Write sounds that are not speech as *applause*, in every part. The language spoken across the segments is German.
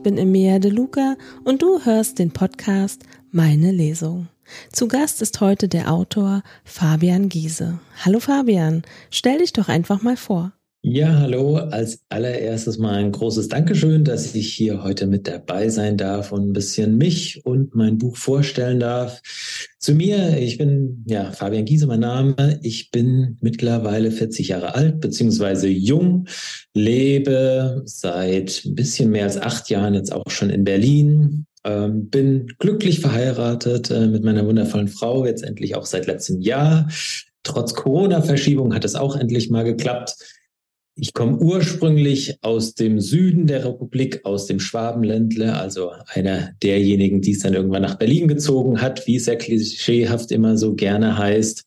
Ich bin Emilia De Luca und du hörst den Podcast Meine Lesung. Zu Gast ist heute der Autor Fabian Giese. Hallo Fabian, stell dich doch einfach mal vor. Ja, hallo. Als allererstes mal ein großes Dankeschön, dass ich hier heute mit dabei sein darf und ein bisschen mich und mein Buch vorstellen darf. Zu mir, ich bin ja Fabian Giese, mein Name. Ich bin mittlerweile 40 Jahre alt, beziehungsweise jung, lebe seit ein bisschen mehr als acht Jahren jetzt auch schon in Berlin. Ähm, bin glücklich verheiratet äh, mit meiner wundervollen Frau, jetzt endlich auch seit letztem Jahr. Trotz Corona-Verschiebung hat es auch endlich mal geklappt. Ich komme ursprünglich aus dem Süden der Republik, aus dem Schwabenländle, also einer derjenigen, die es dann irgendwann nach Berlin gezogen hat, wie es ja klischeehaft immer so gerne heißt.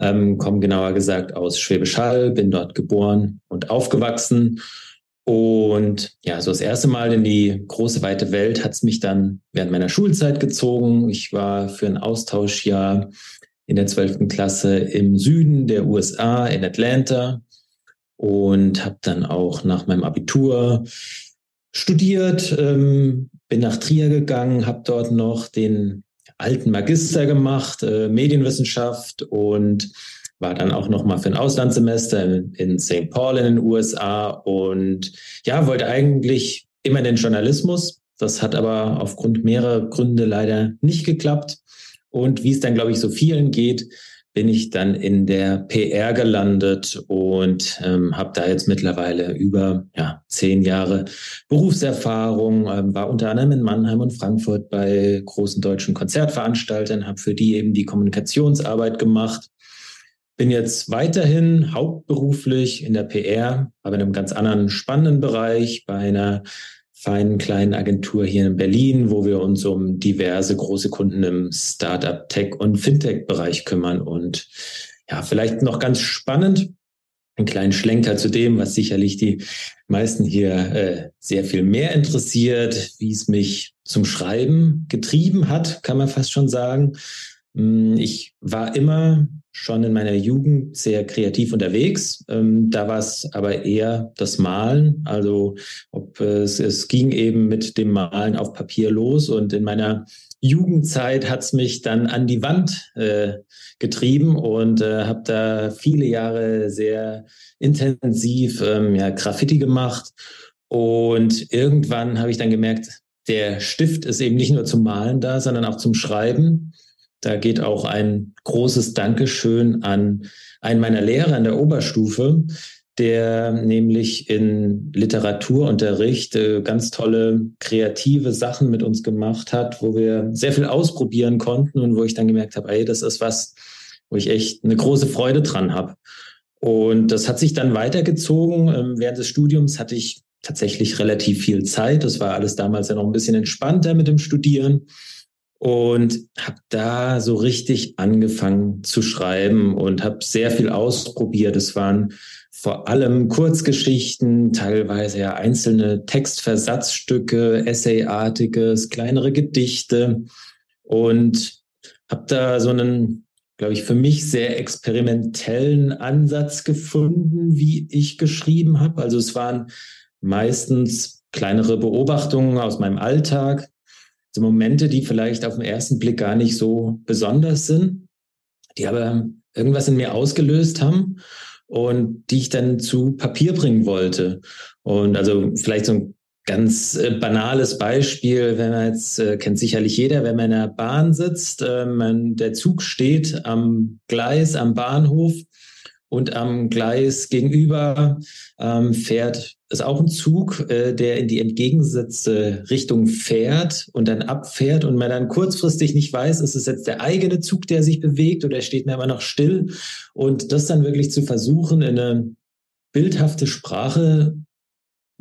Ähm, komme genauer gesagt aus Schwäbisch Hall, bin dort geboren und aufgewachsen. Und ja, so das erste Mal in die große weite Welt hat es mich dann während meiner Schulzeit gezogen. Ich war für ein Austauschjahr in der zwölften Klasse im Süden der USA in Atlanta und habe dann auch nach meinem Abitur studiert, ähm, bin nach Trier gegangen, habe dort noch den alten Magister gemacht, äh, Medienwissenschaft und war dann auch noch mal für ein Auslandssemester in, in St. Paul in den USA und ja, wollte eigentlich immer in den Journalismus. Das hat aber aufgrund mehrerer Gründe leider nicht geklappt. Und wie es dann, glaube ich, so vielen geht, bin ich dann in der PR gelandet und ähm, habe da jetzt mittlerweile über ja, zehn Jahre Berufserfahrung, ähm, war unter anderem in Mannheim und Frankfurt bei großen deutschen Konzertveranstaltern, habe für die eben die Kommunikationsarbeit gemacht. Bin jetzt weiterhin hauptberuflich in der PR, aber in einem ganz anderen spannenden Bereich bei einer feinen kleinen Agentur hier in Berlin, wo wir uns um diverse große Kunden im Startup, Tech und Fintech-Bereich kümmern. Und ja, vielleicht noch ganz spannend, einen kleinen Schlenker zu dem, was sicherlich die meisten hier äh, sehr viel mehr interessiert, wie es mich zum Schreiben getrieben hat, kann man fast schon sagen. Hm, ich war immer schon in meiner Jugend sehr kreativ unterwegs. Ähm, da war es aber eher das Malen. Also ob es, es ging eben mit dem Malen auf Papier los und in meiner Jugendzeit hat es mich dann an die Wand äh, getrieben und äh, habe da viele Jahre sehr intensiv ähm, ja, Graffiti gemacht. Und irgendwann habe ich dann gemerkt, der Stift ist eben nicht nur zum Malen da, sondern auch zum Schreiben. Da geht auch ein großes Dankeschön an einen meiner Lehrer in der Oberstufe, der nämlich in Literaturunterricht äh, ganz tolle kreative Sachen mit uns gemacht hat, wo wir sehr viel ausprobieren konnten und wo ich dann gemerkt habe, ey, das ist was, wo ich echt eine große Freude dran habe. Und das hat sich dann weitergezogen. Ähm, während des Studiums hatte ich tatsächlich relativ viel Zeit. Das war alles damals ja noch ein bisschen entspannter mit dem Studieren und habe da so richtig angefangen zu schreiben und habe sehr viel ausprobiert. Es waren vor allem Kurzgeschichten, teilweise ja einzelne Textversatzstücke, Essayartiges, kleinere Gedichte und habe da so einen, glaube ich, für mich sehr experimentellen Ansatz gefunden, wie ich geschrieben habe. Also es waren meistens kleinere Beobachtungen aus meinem Alltag, so Momente, die vielleicht auf den ersten Blick gar nicht so besonders sind, die aber irgendwas in mir ausgelöst haben und die ich dann zu Papier bringen wollte. Und also vielleicht so ein ganz äh, banales Beispiel, wenn man jetzt, äh, kennt sicherlich jeder, wenn man in der Bahn sitzt, äh, man, der Zug steht am Gleis, am Bahnhof und am Gleis gegenüber ähm, fährt ist auch ein Zug, äh, der in die entgegengesetzte Richtung fährt und dann abfährt und man dann kurzfristig nicht weiß, ist es jetzt der eigene Zug, der sich bewegt oder steht mir aber noch still. Und das dann wirklich zu versuchen, in eine bildhafte Sprache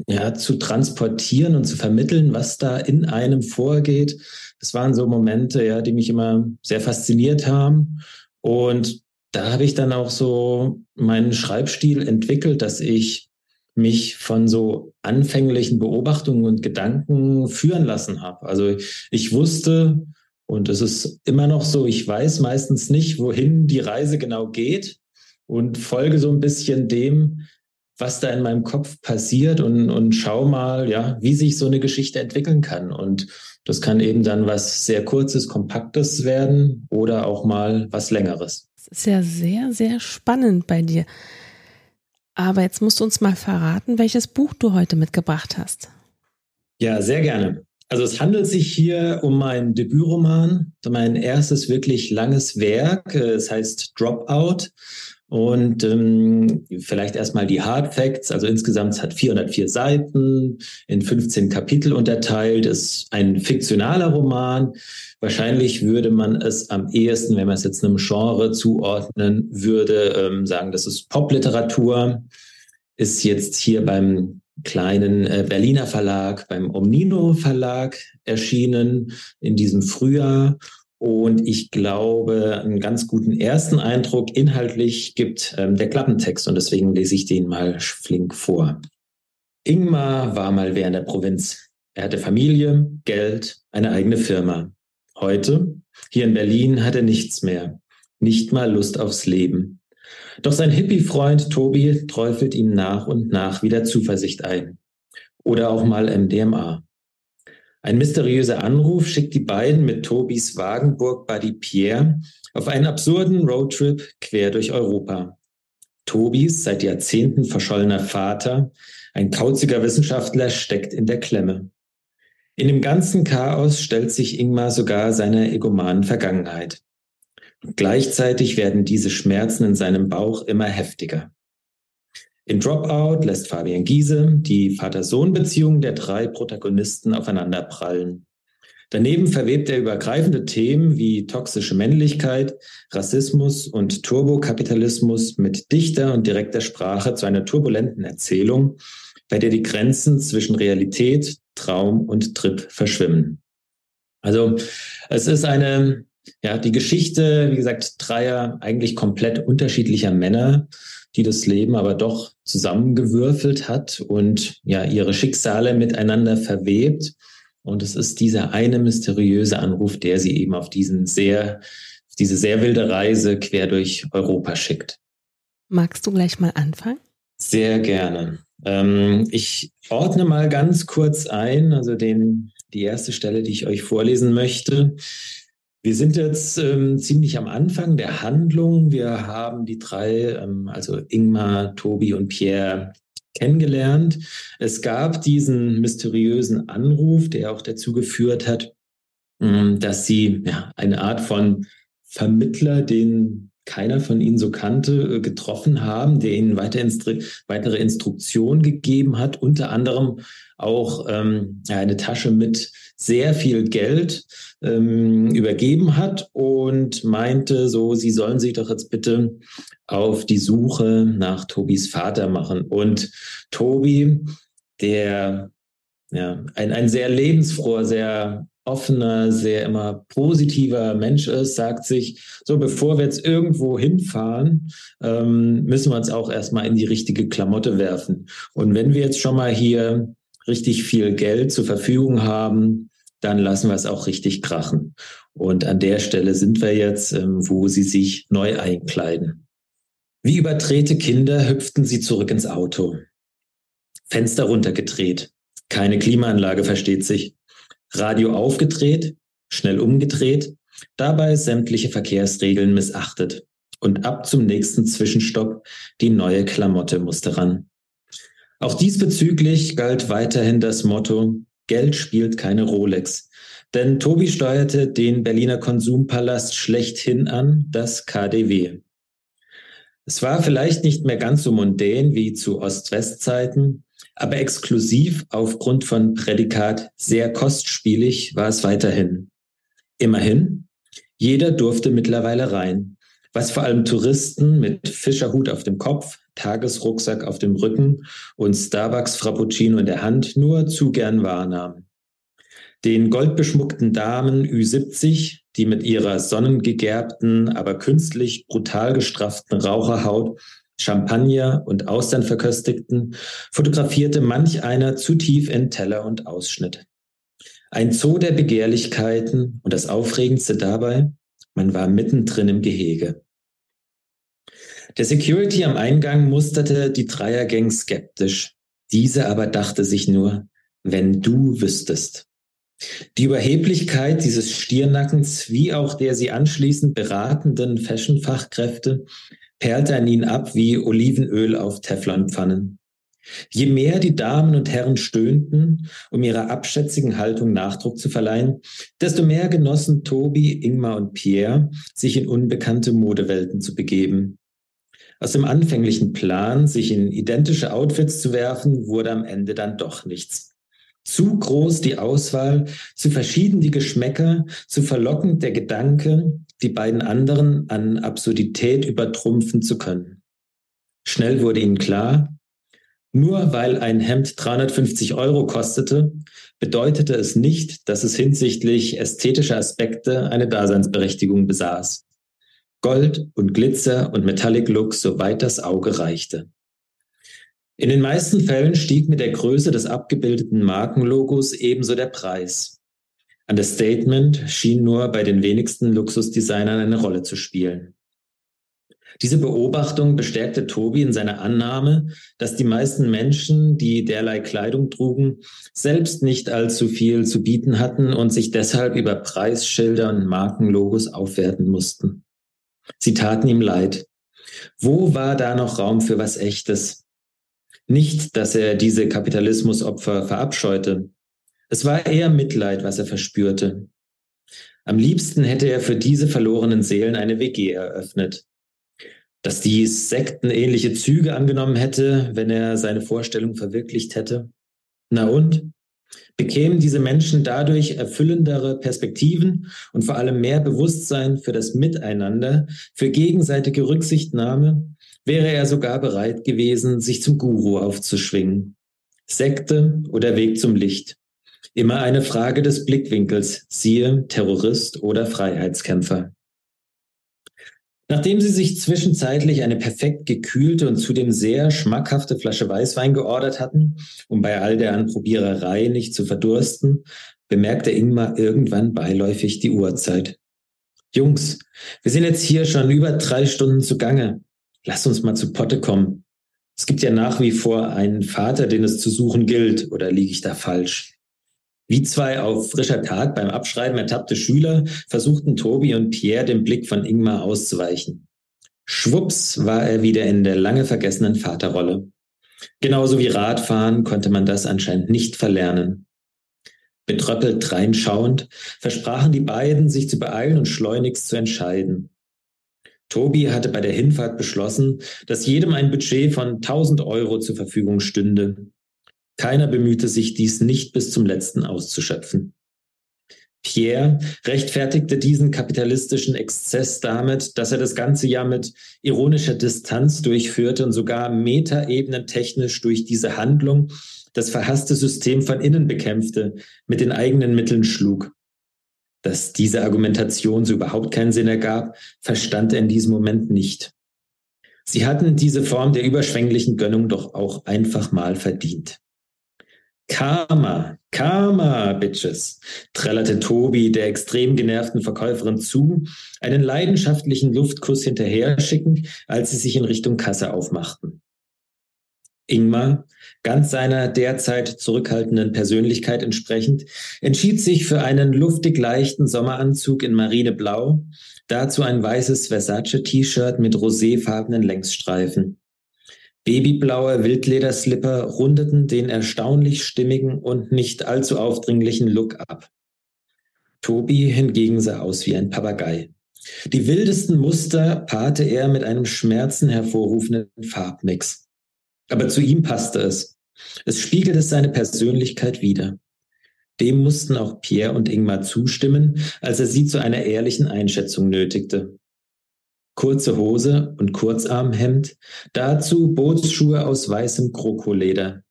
ja, zu transportieren und zu vermitteln, was da in einem vorgeht. Das waren so Momente, ja, die mich immer sehr fasziniert haben. Und da habe ich dann auch so meinen Schreibstil entwickelt, dass ich mich von so anfänglichen Beobachtungen und Gedanken führen lassen habe. Also ich wusste, und es ist immer noch so, ich weiß meistens nicht, wohin die Reise genau geht und folge so ein bisschen dem, was da in meinem Kopf passiert und, und schau mal, ja, wie sich so eine Geschichte entwickeln kann. Und das kann eben dann was sehr kurzes, kompaktes werden oder auch mal was längeres. Das ist ja sehr, sehr spannend bei dir. Aber jetzt musst du uns mal verraten, welches Buch du heute mitgebracht hast. Ja, sehr gerne. Also es handelt sich hier um mein Debütroman, mein erstes wirklich langes Werk. Es heißt Dropout. Und ähm, vielleicht erstmal die Hard Facts. Also insgesamt hat 404 Seiten, in 15 Kapitel unterteilt, ist ein fiktionaler Roman. Wahrscheinlich würde man es am ehesten, wenn man es jetzt einem Genre zuordnen würde, ähm, sagen, das ist Popliteratur. Ist jetzt hier beim kleinen äh, Berliner Verlag, beim Omnino Verlag erschienen in diesem Frühjahr und ich glaube, einen ganz guten ersten Eindruck inhaltlich gibt ähm, der Klappentext und deswegen lese ich den mal flink vor. Ingmar war mal wer in der Provinz. Er hatte Familie, Geld, eine eigene Firma. Heute, hier in Berlin, hat er nichts mehr. Nicht mal Lust aufs Leben. Doch sein Hippie-Freund Tobi träufelt ihm nach und nach wieder Zuversicht ein. Oder auch mal MDMA. Ein mysteriöser Anruf schickt die beiden mit Tobis Wagenburg-Buddy Pierre auf einen absurden Roadtrip quer durch Europa. Tobis seit Jahrzehnten verschollener Vater, ein kauziger Wissenschaftler, steckt in der Klemme. In dem ganzen Chaos stellt sich Ingmar sogar seiner egomanen Vergangenheit. gleichzeitig werden diese Schmerzen in seinem Bauch immer heftiger. In Dropout lässt Fabian Giese die Vater-Sohn-Beziehung der drei Protagonisten aufeinanderprallen. Daneben verwebt er übergreifende Themen wie toxische Männlichkeit, Rassismus und Turbokapitalismus mit dichter und direkter Sprache zu einer turbulenten Erzählung, bei der die Grenzen zwischen Realität, Traum und Trip verschwimmen. Also es ist eine, ja, die Geschichte, wie gesagt, dreier eigentlich komplett unterschiedlicher Männer, die das Leben aber doch zusammengewürfelt hat und ja ihre Schicksale miteinander verwebt. Und es ist dieser eine mysteriöse Anruf, der sie eben auf diesen sehr, diese sehr wilde Reise quer durch Europa schickt. Magst du gleich mal anfangen? Sehr gerne. Ähm, ich ordne mal ganz kurz ein, also den, die erste Stelle, die ich euch vorlesen möchte, wir sind jetzt ähm, ziemlich am Anfang der Handlung. Wir haben die drei, ähm, also Ingmar, Tobi und Pierre, kennengelernt. Es gab diesen mysteriösen Anruf, der auch dazu geführt hat, ähm, dass sie ja, eine Art von Vermittler, den keiner von ihnen so kannte, äh, getroffen haben, der ihnen Instru weitere Instruktionen gegeben hat, unter anderem auch ähm, eine Tasche mit sehr viel Geld ähm, übergeben hat und meinte so, sie sollen sich doch jetzt bitte auf die Suche nach Tobis Vater machen. Und Tobi, der ja, ein, ein sehr lebensfroher, sehr offener, sehr immer positiver Mensch ist, sagt sich, so bevor wir jetzt irgendwo hinfahren, ähm, müssen wir uns auch erstmal in die richtige Klamotte werfen. Und wenn wir jetzt schon mal hier richtig viel Geld zur Verfügung haben, dann lassen wir es auch richtig krachen. Und an der Stelle sind wir jetzt, ähm, wo sie sich neu einkleiden. Wie überdrehte Kinder hüpften sie zurück ins Auto. Fenster runtergedreht. Keine Klimaanlage versteht sich. Radio aufgedreht, schnell umgedreht, dabei sämtliche Verkehrsregeln missachtet. Und ab zum nächsten Zwischenstopp, die neue Klamotte musste ran. Auch diesbezüglich galt weiterhin das Motto, Geld spielt keine Rolex. Denn Tobi steuerte den Berliner Konsumpalast schlechthin an, das KDW. Es war vielleicht nicht mehr ganz so mondän wie zu Ost-West-Zeiten, aber exklusiv aufgrund von Prädikat sehr kostspielig war es weiterhin. Immerhin, jeder durfte mittlerweile rein, was vor allem Touristen mit Fischerhut auf dem Kopf, Tagesrucksack auf dem Rücken und Starbucks Frappuccino in der Hand nur zu gern wahrnahmen. Den goldbeschmuckten Damen Ü70, die mit ihrer sonnengegerbten, aber künstlich brutal gestrafften Raucherhaut Champagner und Austern verköstigten, fotografierte manch einer zu tief in Teller und Ausschnitt. Ein Zoo der Begehrlichkeiten und das Aufregendste dabei, man war mittendrin im Gehege. Der Security am Eingang musterte die Dreiergang skeptisch. Diese aber dachte sich nur, wenn du wüsstest. Die Überheblichkeit dieses Stirnackens, wie auch der sie anschließend beratenden Fashionfachkräfte, perlte an ihn ab wie Olivenöl auf Teflonpfannen. Je mehr die Damen und Herren stöhnten, um ihrer abschätzigen Haltung Nachdruck zu verleihen, desto mehr genossen Tobi, Ingmar und Pierre, sich in unbekannte Modewelten zu begeben. Aus dem anfänglichen Plan, sich in identische Outfits zu werfen, wurde am Ende dann doch nichts. Zu groß die Auswahl, zu verschieden die Geschmäcker, zu verlockend der Gedanke, die beiden anderen an Absurdität übertrumpfen zu können. Schnell wurde ihnen klar, nur weil ein Hemd 350 Euro kostete, bedeutete es nicht, dass es hinsichtlich ästhetischer Aspekte eine Daseinsberechtigung besaß. Gold und Glitzer und Metallic Look, soweit das Auge reichte. In den meisten Fällen stieg mit der Größe des abgebildeten Markenlogos ebenso der Preis. Understatement schien nur bei den wenigsten Luxusdesignern eine Rolle zu spielen. Diese Beobachtung bestärkte Tobi in seiner Annahme, dass die meisten Menschen, die derlei Kleidung trugen, selbst nicht allzu viel zu bieten hatten und sich deshalb über Preisschilder und Markenlogos aufwerten mussten. Sie taten ihm leid. Wo war da noch Raum für was Echtes? Nicht, dass er diese Kapitalismusopfer verabscheute. Es war eher Mitleid, was er verspürte. Am liebsten hätte er für diese verlorenen Seelen eine WG eröffnet. Dass dies sektenähnliche Züge angenommen hätte, wenn er seine Vorstellung verwirklicht hätte. Na und? Bekämen diese Menschen dadurch erfüllendere Perspektiven und vor allem mehr Bewusstsein für das Miteinander, für gegenseitige Rücksichtnahme, wäre er sogar bereit gewesen, sich zum Guru aufzuschwingen. Sekte oder Weg zum Licht. Immer eine Frage des Blickwinkels, siehe Terrorist oder Freiheitskämpfer. Nachdem sie sich zwischenzeitlich eine perfekt gekühlte und zudem sehr schmackhafte Flasche Weißwein geordert hatten, um bei all der Anprobiererei nicht zu verdursten, bemerkte Ingmar irgendwann beiläufig die Uhrzeit. Jungs, wir sind jetzt hier schon über drei Stunden zugange lass uns mal zu Potte kommen. Es gibt ja nach wie vor einen Vater, den es zu suchen gilt, oder liege ich da falsch? Wie zwei auf frischer Tat beim Abschreiben ertappte Schüler versuchten Tobi und Pierre dem Blick von Ingmar auszuweichen. Schwupps war er wieder in der lange vergessenen Vaterrolle. Genauso wie Radfahren konnte man das anscheinend nicht verlernen. Betröppelt reinschauend versprachen die beiden, sich zu beeilen und schleunigst zu entscheiden. Tobi hatte bei der Hinfahrt beschlossen, dass jedem ein Budget von 1000 Euro zur Verfügung stünde. Keiner bemühte sich, dies nicht bis zum letzten auszuschöpfen. Pierre rechtfertigte diesen kapitalistischen Exzess damit, dass er das ganze Jahr mit ironischer Distanz durchführte und sogar Metaebenen technisch durch diese Handlung das verhasste System von innen bekämpfte, mit den eigenen Mitteln schlug. Dass diese Argumentation so überhaupt keinen Sinn ergab, verstand er in diesem Moment nicht. Sie hatten diese Form der überschwänglichen Gönnung doch auch einfach mal verdient. Karma, Karma, Bitches, trällerte Tobi der extrem genervten Verkäuferin zu, einen leidenschaftlichen Luftkuss hinterher schickend, als sie sich in Richtung Kasse aufmachten. Ingmar, ganz seiner derzeit zurückhaltenden Persönlichkeit entsprechend, entschied sich für einen luftig leichten Sommeranzug in Marineblau, dazu ein weißes Versace-T-Shirt mit roséfarbenen Längsstreifen. Babyblaue Wildlederslipper rundeten den erstaunlich stimmigen und nicht allzu aufdringlichen Look ab. Tobi hingegen sah aus wie ein Papagei. Die wildesten Muster paarte er mit einem Schmerzen hervorrufenden Farbmix. Aber zu ihm passte es. Es spiegelte seine Persönlichkeit wider. Dem mussten auch Pierre und Ingmar zustimmen, als er sie zu einer ehrlichen Einschätzung nötigte. Kurze Hose und Kurzarmhemd, dazu Bootsschuhe aus weißem Krokoleder.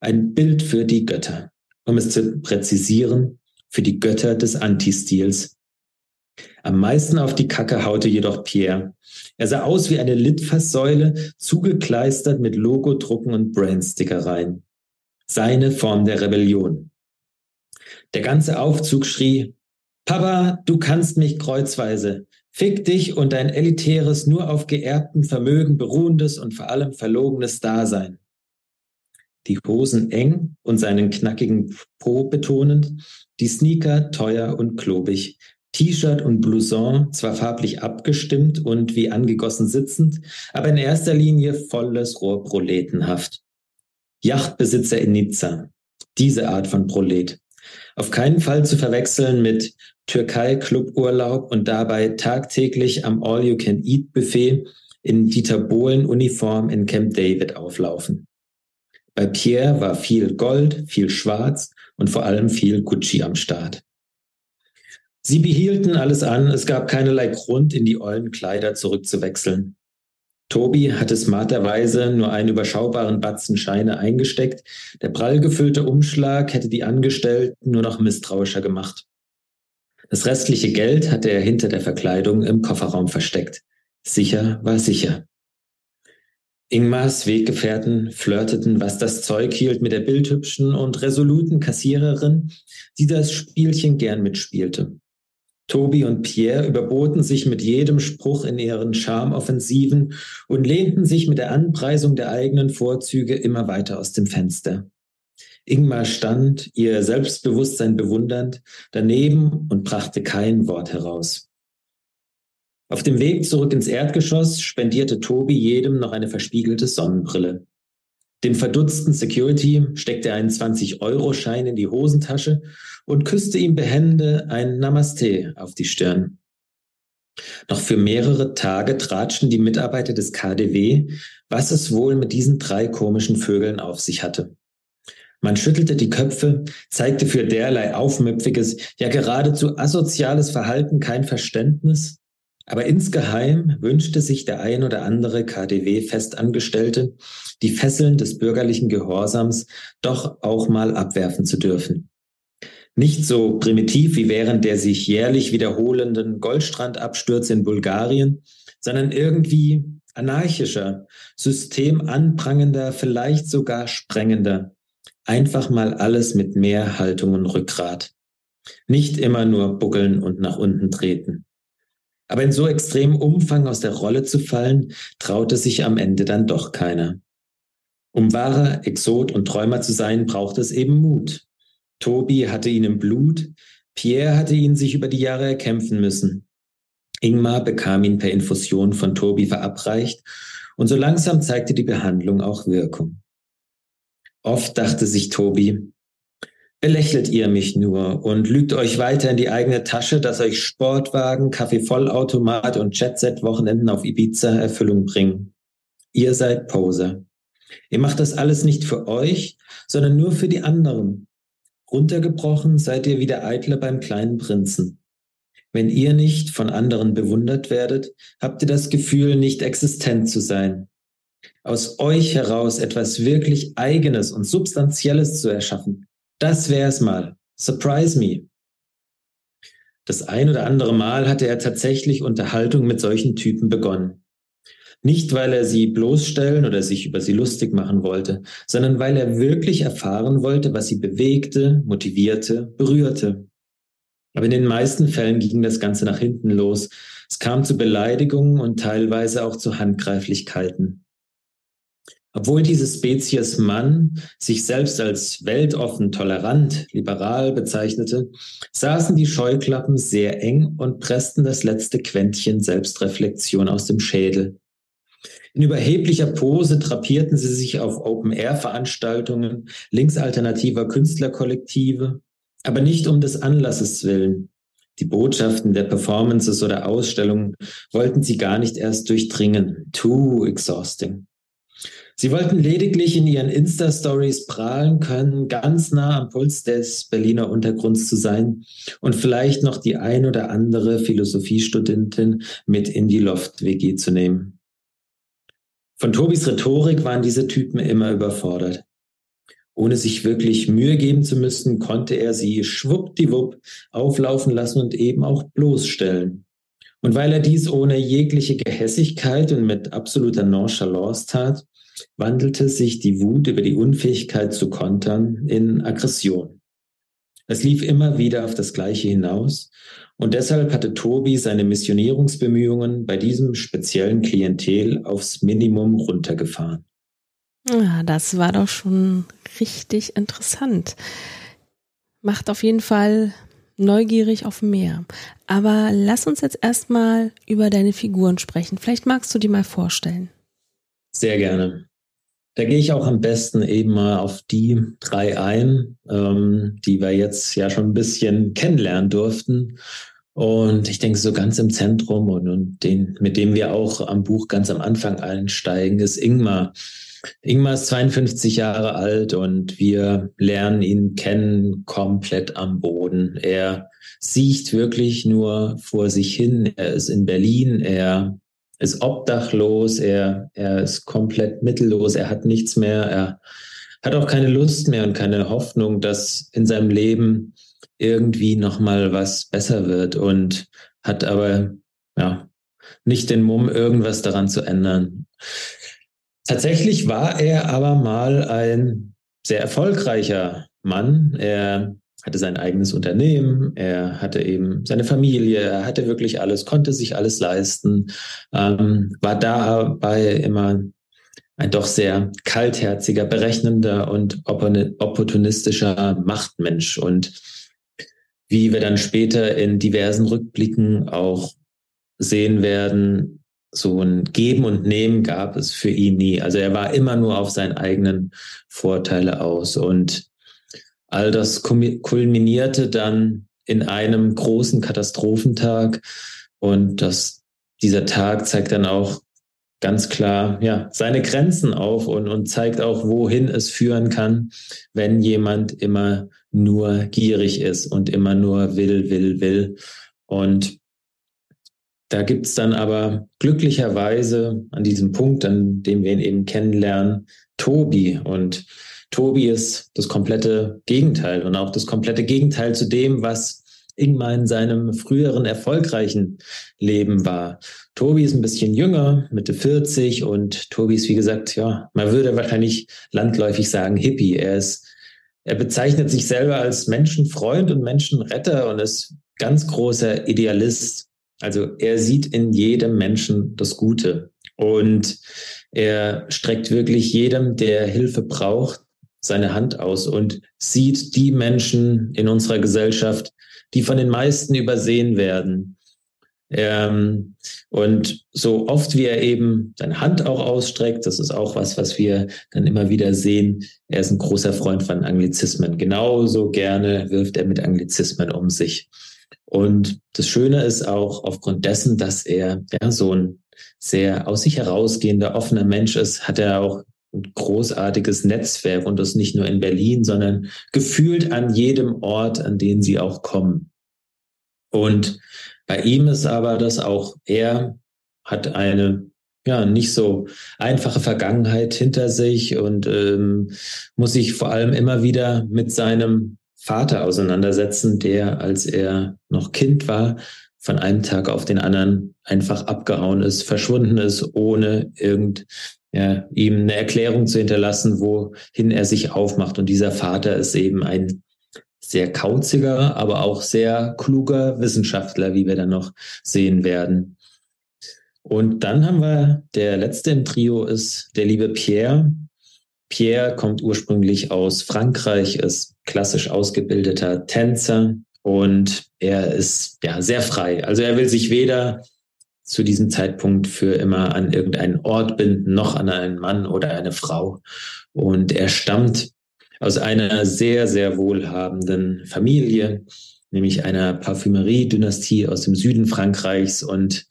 Ein Bild für die Götter. Um es zu präzisieren, für die Götter des Antistils. Am meisten auf die Kacke haute jedoch Pierre. Er sah aus wie eine Litfaßsäule, zugekleistert mit Logodrucken und Brandstickereien. Seine Form der Rebellion. Der ganze Aufzug schrie, Papa, du kannst mich kreuzweise. Fick dich und dein elitäres, nur auf geerbtem Vermögen beruhendes und vor allem verlogenes Dasein. Die Hosen eng und seinen knackigen Po betonend, die Sneaker teuer und klobig, T-Shirt und Blouson zwar farblich abgestimmt und wie angegossen sitzend, aber in erster Linie volles Rohr proletenhaft. Yachtbesitzer in Nizza. Diese Art von Prolet. Auf keinen Fall zu verwechseln mit Türkei-Cluburlaub und dabei tagtäglich am All-You-Can-Eat-Buffet in Dieter Bohlen-Uniform in Camp David auflaufen. Bei Pierre war viel Gold, viel Schwarz und vor allem viel Gucci am Start. Sie behielten alles an, es gab keinerlei Grund, in die ollen Kleider zurückzuwechseln. Tobi hatte smarterweise nur einen überschaubaren Batzen Scheine eingesteckt. Der prall gefüllte Umschlag hätte die Angestellten nur noch misstrauischer gemacht. Das restliche Geld hatte er hinter der Verkleidung im Kofferraum versteckt. Sicher war sicher. Ingmars Weggefährten flirteten, was das Zeug hielt, mit der bildhübschen und resoluten Kassiererin, die das Spielchen gern mitspielte. Tobi und Pierre überboten sich mit jedem Spruch in ihren Charmoffensiven und lehnten sich mit der Anpreisung der eigenen Vorzüge immer weiter aus dem Fenster. Ingmar stand, ihr Selbstbewusstsein bewundernd, daneben und brachte kein Wort heraus. Auf dem Weg zurück ins Erdgeschoss spendierte Tobi jedem noch eine verspiegelte Sonnenbrille. Dem verdutzten Security steckte er einen 20-Euro-Schein in die Hosentasche und küsste ihm behende ein Namaste auf die Stirn. Noch für mehrere Tage tratschten die Mitarbeiter des KDW, was es wohl mit diesen drei komischen Vögeln auf sich hatte. Man schüttelte die Köpfe, zeigte für derlei aufmüpfiges, ja geradezu asoziales Verhalten kein Verständnis aber insgeheim wünschte sich der ein oder andere KDW-Festangestellte, die Fesseln des bürgerlichen Gehorsams doch auch mal abwerfen zu dürfen. Nicht so primitiv wie während der sich jährlich wiederholenden Goldstrandabstürze in Bulgarien, sondern irgendwie anarchischer, systemanprangender, vielleicht sogar sprengender. Einfach mal alles mit mehr Haltung und Rückgrat. Nicht immer nur buckeln und nach unten treten. Aber in so extremem Umfang aus der Rolle zu fallen, traute sich am Ende dann doch keiner. Um wahrer Exot und Träumer zu sein, braucht es eben Mut. Tobi hatte ihn im Blut, Pierre hatte ihn sich über die Jahre erkämpfen müssen. Ingmar bekam ihn per Infusion von Tobi verabreicht und so langsam zeigte die Behandlung auch Wirkung. Oft dachte sich Tobi, belächelt ihr mich nur und lügt euch weiter in die eigene Tasche, dass euch Sportwagen, Kaffeevollautomat und Jetset-Wochenenden auf Ibiza Erfüllung bringen. Ihr seid Poser. Ihr macht das alles nicht für euch, sondern nur für die anderen. Runtergebrochen seid ihr wie der Eitler beim kleinen Prinzen. Wenn ihr nicht von anderen bewundert werdet, habt ihr das Gefühl, nicht existent zu sein. Aus euch heraus etwas wirklich Eigenes und Substanzielles zu erschaffen, das wär's mal. Surprise me. Das ein oder andere Mal hatte er tatsächlich Unterhaltung mit solchen Typen begonnen. Nicht, weil er sie bloßstellen oder sich über sie lustig machen wollte, sondern weil er wirklich erfahren wollte, was sie bewegte, motivierte, berührte. Aber in den meisten Fällen ging das Ganze nach hinten los. Es kam zu Beleidigungen und teilweise auch zu Handgreiflichkeiten. Obwohl diese Spezies Mann sich selbst als weltoffen, tolerant, liberal bezeichnete, saßen die Scheuklappen sehr eng und pressten das letzte Quäntchen Selbstreflexion aus dem Schädel. In überheblicher Pose drapierten sie sich auf Open-Air-Veranstaltungen linksalternativer Künstlerkollektive, aber nicht um des Anlasses willen. Die Botschaften der Performances oder Ausstellungen wollten sie gar nicht erst durchdringen. Too exhausting. Sie wollten lediglich in ihren Insta-Stories prahlen können, ganz nah am Puls des Berliner Untergrunds zu sein und vielleicht noch die ein oder andere Philosophiestudentin mit in die Loft-WG zu nehmen. Von Tobis Rhetorik waren diese Typen immer überfordert. Ohne sich wirklich Mühe geben zu müssen, konnte er sie schwuppdiwupp auflaufen lassen und eben auch bloßstellen. Und weil er dies ohne jegliche Gehässigkeit und mit absoluter Nonchalance tat, wandelte sich die Wut über die Unfähigkeit zu kontern in Aggression. Es lief immer wieder auf das Gleiche hinaus. Und deshalb hatte Tobi seine Missionierungsbemühungen bei diesem speziellen Klientel aufs Minimum runtergefahren. Ja, das war doch schon richtig interessant. Macht auf jeden Fall neugierig auf mehr. Aber lass uns jetzt erstmal über deine Figuren sprechen. Vielleicht magst du die mal vorstellen. Sehr gerne. Da gehe ich auch am besten eben mal auf die drei ein, ähm, die wir jetzt ja schon ein bisschen kennenlernen durften. Und ich denke, so ganz im Zentrum und, und den, mit dem wir auch am Buch ganz am Anfang einsteigen, ist Ingmar. Ingmar ist 52 Jahre alt und wir lernen ihn kennen komplett am Boden. Er sieht wirklich nur vor sich hin. Er ist in Berlin. Er ist obdachlos. Er, er ist komplett mittellos. Er hat nichts mehr. Er hat auch keine Lust mehr und keine Hoffnung, dass in seinem Leben irgendwie nochmal was besser wird und hat aber, ja, nicht den Mumm, irgendwas daran zu ändern. Tatsächlich war er aber mal ein sehr erfolgreicher Mann. Er hatte sein eigenes Unternehmen, er hatte eben seine Familie, er hatte wirklich alles, konnte sich alles leisten, ähm, war dabei immer ein doch sehr kaltherziger, berechnender und opportunistischer Machtmensch. Und wie wir dann später in diversen Rückblicken auch sehen werden, so ein Geben und Nehmen gab es für ihn nie. Also er war immer nur auf seinen eigenen Vorteile aus. Und all das kulminierte dann in einem großen Katastrophentag. Und das, dieser Tag zeigt dann auch ganz klar, ja, seine Grenzen auf und, und zeigt auch, wohin es führen kann, wenn jemand immer nur gierig ist und immer nur will, will, will. Und da gibt's dann aber glücklicherweise an diesem Punkt, an dem wir ihn eben kennenlernen, Tobi. Und Tobi ist das komplette Gegenteil und auch das komplette Gegenteil zu dem, was Ingmar in seinem früheren erfolgreichen Leben war. Tobi ist ein bisschen jünger, Mitte 40 und Tobi ist, wie gesagt, ja, man würde wahrscheinlich landläufig sagen Hippie. Er ist, er bezeichnet sich selber als Menschenfreund und Menschenretter und ist ganz großer Idealist. Also er sieht in jedem Menschen das Gute und er streckt wirklich jedem, der Hilfe braucht, seine Hand aus und sieht die Menschen in unserer Gesellschaft, die von den meisten übersehen werden. Ähm, und so oft wie er eben seine Hand auch ausstreckt, das ist auch was, was wir dann immer wieder sehen. Er ist ein großer Freund von Anglizismen. Genauso gerne wirft er mit Anglizismen um sich. Und das Schöne ist auch aufgrund dessen, dass er ja so ein sehr aus sich herausgehender, offener Mensch ist, hat er auch großartiges Netzwerk und das nicht nur in Berlin, sondern gefühlt an jedem Ort, an den sie auch kommen. Und bei ihm ist aber das auch, er hat eine ja nicht so einfache Vergangenheit hinter sich und ähm, muss sich vor allem immer wieder mit seinem Vater auseinandersetzen, der, als er noch Kind war, von einem Tag auf den anderen einfach abgehauen ist, verschwunden ist, ohne irgend ja, ihm eine Erklärung zu hinterlassen, wohin er sich aufmacht. Und dieser Vater ist eben ein sehr kauziger, aber auch sehr kluger Wissenschaftler, wie wir dann noch sehen werden. Und dann haben wir, der letzte im Trio ist der liebe Pierre, Pierre kommt ursprünglich aus Frankreich, ist klassisch ausgebildeter Tänzer und er ist ja sehr frei. Also er will sich weder zu diesem Zeitpunkt für immer an irgendeinen Ort binden, noch an einen Mann oder eine Frau. Und er stammt aus einer sehr, sehr wohlhabenden Familie, nämlich einer Parfümerie-Dynastie aus dem Süden Frankreichs. Und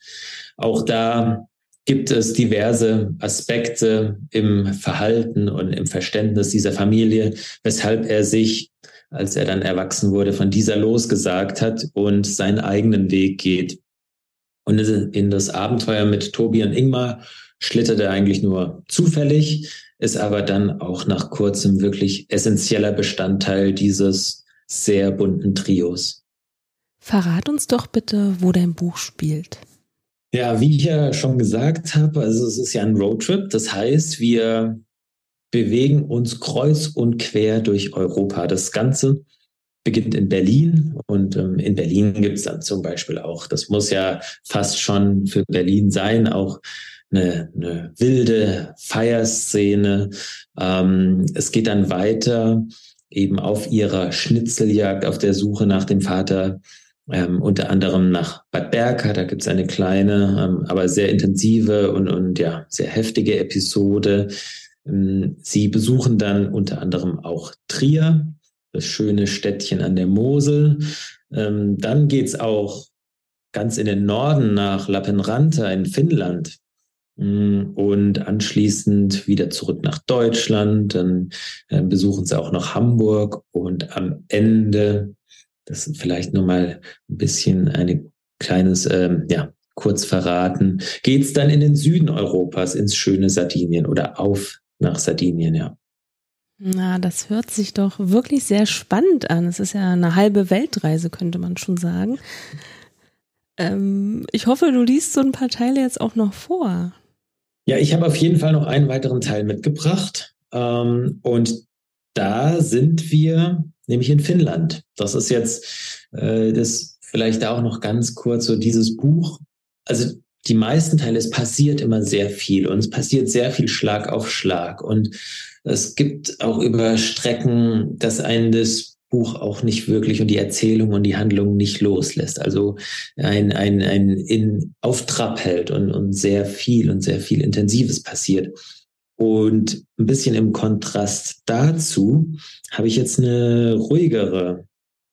auch da gibt es diverse Aspekte im Verhalten und im Verständnis dieser Familie, weshalb er sich, als er dann erwachsen wurde, von dieser losgesagt hat und seinen eigenen Weg geht. Und in das Abenteuer mit Tobi und Ingmar schlittert er eigentlich nur zufällig, ist aber dann auch nach kurzem wirklich essentieller Bestandteil dieses sehr bunten Trios. Verrat uns doch bitte, wo dein Buch spielt. Ja, wie ich ja schon gesagt habe, also es ist ja ein Roadtrip. Das heißt, wir bewegen uns kreuz und quer durch Europa. Das Ganze beginnt in Berlin und ähm, in Berlin gibt es dann zum Beispiel auch, das muss ja fast schon für Berlin sein, auch eine, eine wilde Feierszene. Ähm, es geht dann weiter eben auf ihrer Schnitzeljagd auf der Suche nach dem Vater ähm, unter anderem nach Bad Berka. Da gibt es eine kleine, ähm, aber sehr intensive und, und ja, sehr heftige Episode. Ähm, sie besuchen dann unter anderem auch Trier, das schöne Städtchen an der Mosel. Ähm, dann geht's auch ganz in den Norden nach Lappeenranta in Finnland. Mm, und anschließend wieder zurück nach Deutschland. Dann äh, besuchen sie auch noch Hamburg und am Ende das vielleicht nur mal ein bisschen ein kleines, ähm, ja, kurz verraten, geht's dann in den Süden Europas, ins schöne Sardinien oder auf nach Sardinien, ja. Na, das hört sich doch wirklich sehr spannend an. Es ist ja eine halbe Weltreise, könnte man schon sagen. Ähm, ich hoffe, du liest so ein paar Teile jetzt auch noch vor. Ja, ich habe auf jeden Fall noch einen weiteren Teil mitgebracht. Ähm, und da sind wir nämlich in Finnland. Das ist jetzt äh, das vielleicht auch noch ganz kurz so dieses Buch. Also die meisten Teile, es passiert immer sehr viel und es passiert sehr viel Schlag auf Schlag und es gibt auch über Strecken, dass einen das Buch auch nicht wirklich und die Erzählung und die Handlung nicht loslässt. Also ein, ein, ein in Auftrab hält und, und sehr viel und sehr viel Intensives passiert. Und ein bisschen im Kontrast dazu habe ich jetzt eine ruhigere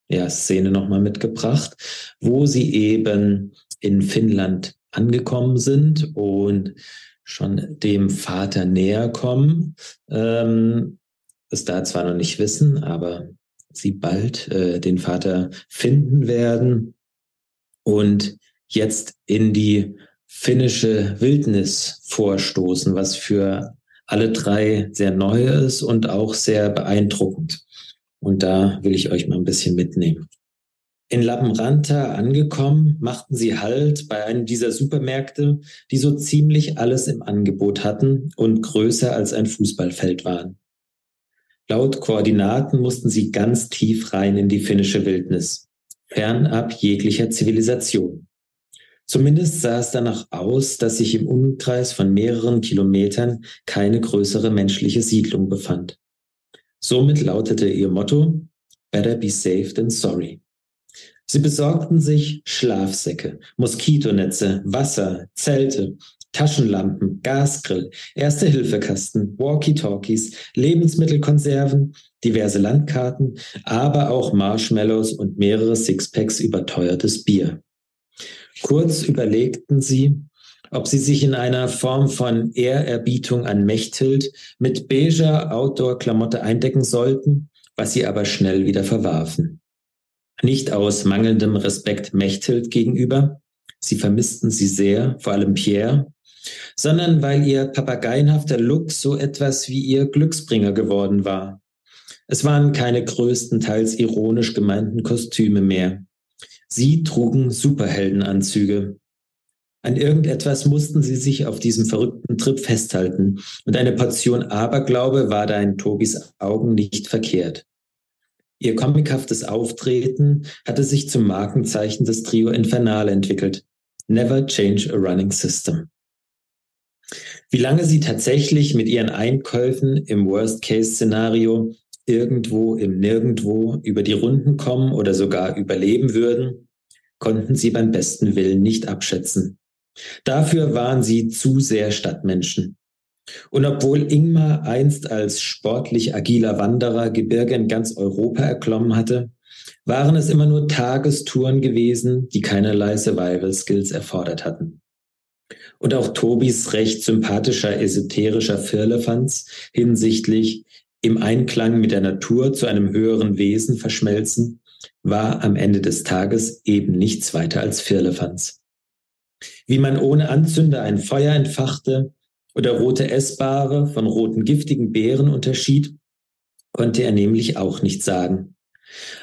ja, Szene nochmal mitgebracht, wo sie eben in Finnland angekommen sind und schon dem Vater näher kommen. Ähm, es da zwar noch nicht wissen, aber sie bald äh, den Vater finden werden und jetzt in die finnische Wildnis vorstoßen, was für alle drei sehr neu ist und auch sehr beeindruckend. Und da will ich euch mal ein bisschen mitnehmen. In Lappenranta angekommen, machten sie Halt bei einem dieser Supermärkte, die so ziemlich alles im Angebot hatten und größer als ein Fußballfeld waren. Laut Koordinaten mussten sie ganz tief rein in die finnische Wildnis, fernab jeglicher Zivilisation. Zumindest sah es danach aus, dass sich im Umkreis von mehreren Kilometern keine größere menschliche Siedlung befand. Somit lautete ihr Motto Better be safe than sorry. Sie besorgten sich Schlafsäcke, Moskitonetze, Wasser, Zelte, Taschenlampen, Gasgrill, Erste-Hilfekasten, Walkie-Talkies, Lebensmittelkonserven, diverse Landkarten, aber auch Marshmallows und mehrere Sixpacks überteuertes Bier. Kurz überlegten sie, ob sie sich in einer Form von Ehrerbietung an Mechthild mit beiger Outdoor-Klamotte eindecken sollten, was sie aber schnell wieder verwarfen. Nicht aus mangelndem Respekt Mechthild gegenüber, sie vermissten sie sehr, vor allem Pierre, sondern weil ihr papageienhafter Look so etwas wie ihr Glücksbringer geworden war. Es waren keine größtenteils ironisch gemeinten Kostüme mehr. Sie trugen Superheldenanzüge. An irgendetwas mussten sie sich auf diesem verrückten Trip festhalten, und eine Portion Aberglaube war da in Tobis Augen nicht verkehrt. Ihr comichaftes Auftreten hatte sich zum Markenzeichen des Trio Infernale entwickelt. Never change a running system. Wie lange sie tatsächlich mit ihren Einkäufen im Worst-Case-Szenario irgendwo im Nirgendwo über die Runden kommen oder sogar überleben würden, konnten sie beim besten Willen nicht abschätzen. Dafür waren sie zu sehr Stadtmenschen. Und obwohl Ingmar einst als sportlich agiler Wanderer Gebirge in ganz Europa erklommen hatte, waren es immer nur Tagestouren gewesen, die keinerlei Survival Skills erfordert hatten. Und auch Tobis recht sympathischer esoterischer Firlefanz hinsichtlich im Einklang mit der Natur zu einem höheren Wesen verschmelzen, war am Ende des Tages eben nichts weiter als Firlefanz. Wie man ohne Anzünder ein Feuer entfachte oder rote Essbare von roten giftigen Beeren unterschied, konnte er nämlich auch nicht sagen.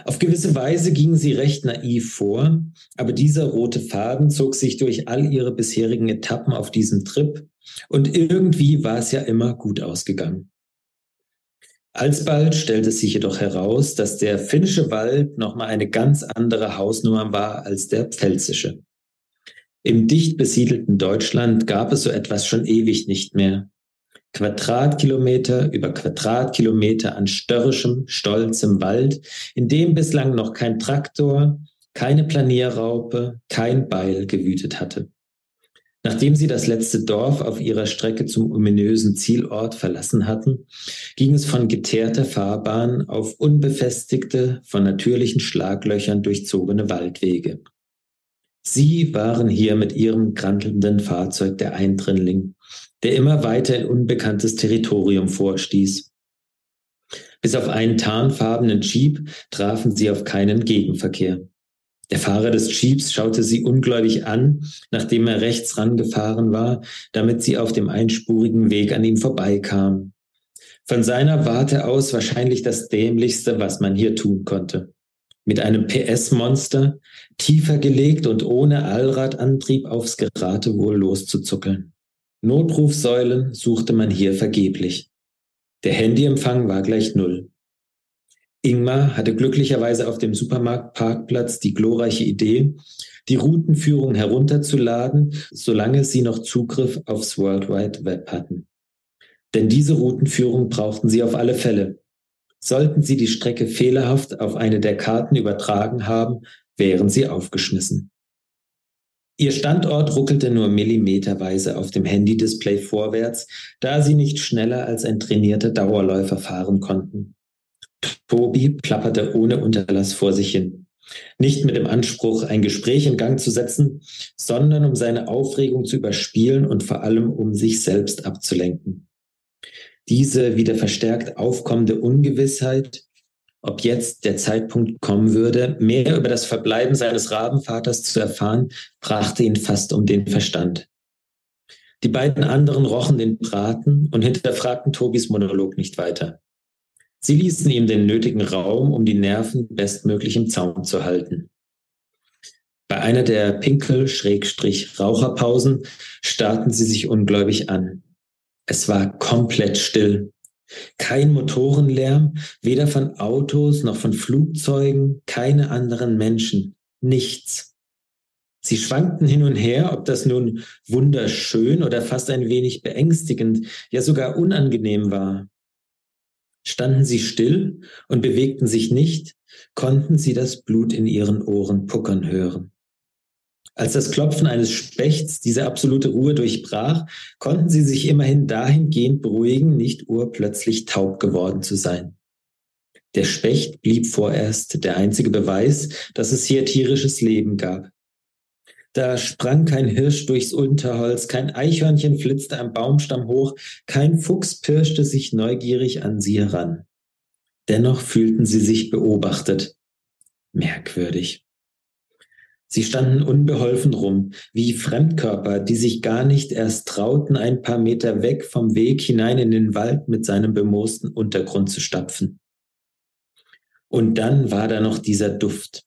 Auf gewisse Weise gingen sie recht naiv vor, aber dieser rote Faden zog sich durch all ihre bisherigen Etappen auf diesem Trip und irgendwie war es ja immer gut ausgegangen. Alsbald stellte sich jedoch heraus, dass der finnische Wald nochmal eine ganz andere Hausnummer war als der pfälzische. Im dicht besiedelten Deutschland gab es so etwas schon ewig nicht mehr. Quadratkilometer über Quadratkilometer an störrischem, stolzem Wald, in dem bislang noch kein Traktor, keine Planierraupe, kein Beil gewütet hatte. Nachdem sie das letzte Dorf auf ihrer Strecke zum ominösen Zielort verlassen hatten, ging es von geteerter Fahrbahn auf unbefestigte, von natürlichen Schlaglöchern durchzogene Waldwege. Sie waren hier mit ihrem grantelnden Fahrzeug der Eindringling, der immer weiter in unbekanntes Territorium vorstieß. Bis auf einen tarnfarbenen Jeep trafen sie auf keinen Gegenverkehr. Der Fahrer des Jeeps schaute sie ungläubig an, nachdem er rechts rangefahren war, damit sie auf dem einspurigen Weg an ihm vorbeikam. Von seiner Warte aus wahrscheinlich das Dämlichste, was man hier tun konnte. Mit einem PS-Monster, tiefer gelegt und ohne Allradantrieb aufs Geratewohl loszuzuckeln. Notrufsäulen suchte man hier vergeblich. Der Handyempfang war gleich null. Ingmar hatte glücklicherweise auf dem Supermarktparkplatz die glorreiche Idee, die Routenführung herunterzuladen, solange sie noch Zugriff aufs World Wide Web hatten. Denn diese Routenführung brauchten sie auf alle Fälle. Sollten sie die Strecke fehlerhaft auf eine der Karten übertragen haben, wären sie aufgeschmissen. Ihr Standort ruckelte nur millimeterweise auf dem Handy-Display vorwärts, da sie nicht schneller als ein trainierter Dauerläufer fahren konnten. Tobi plapperte ohne Unterlass vor sich hin. Nicht mit dem Anspruch, ein Gespräch in Gang zu setzen, sondern um seine Aufregung zu überspielen und vor allem um sich selbst abzulenken. Diese wieder verstärkt aufkommende Ungewissheit, ob jetzt der Zeitpunkt kommen würde, mehr über das Verbleiben seines Rabenvaters zu erfahren, brachte ihn fast um den Verstand. Die beiden anderen rochen den Braten und hinterfragten Tobis Monolog nicht weiter. Sie ließen ihm den nötigen Raum, um die Nerven bestmöglich im Zaum zu halten. Bei einer der Pinkel-Raucherpausen starrten sie sich ungläubig an. Es war komplett still. Kein Motorenlärm, weder von Autos noch von Flugzeugen, keine anderen Menschen, nichts. Sie schwankten hin und her, ob das nun wunderschön oder fast ein wenig beängstigend, ja sogar unangenehm war. Standen sie still und bewegten sich nicht, konnten sie das Blut in ihren Ohren puckern hören. Als das Klopfen eines Spechts diese absolute Ruhe durchbrach, konnten sie sich immerhin dahingehend beruhigen, nicht urplötzlich taub geworden zu sein. Der Specht blieb vorerst der einzige Beweis, dass es hier tierisches Leben gab. Da sprang kein Hirsch durchs Unterholz, kein Eichhörnchen flitzte am Baumstamm hoch, kein Fuchs pirschte sich neugierig an sie heran. Dennoch fühlten sie sich beobachtet. Merkwürdig. Sie standen unbeholfen rum, wie Fremdkörper, die sich gar nicht erst trauten, ein paar Meter weg vom Weg hinein in den Wald mit seinem bemoosten Untergrund zu stapfen. Und dann war da noch dieser Duft.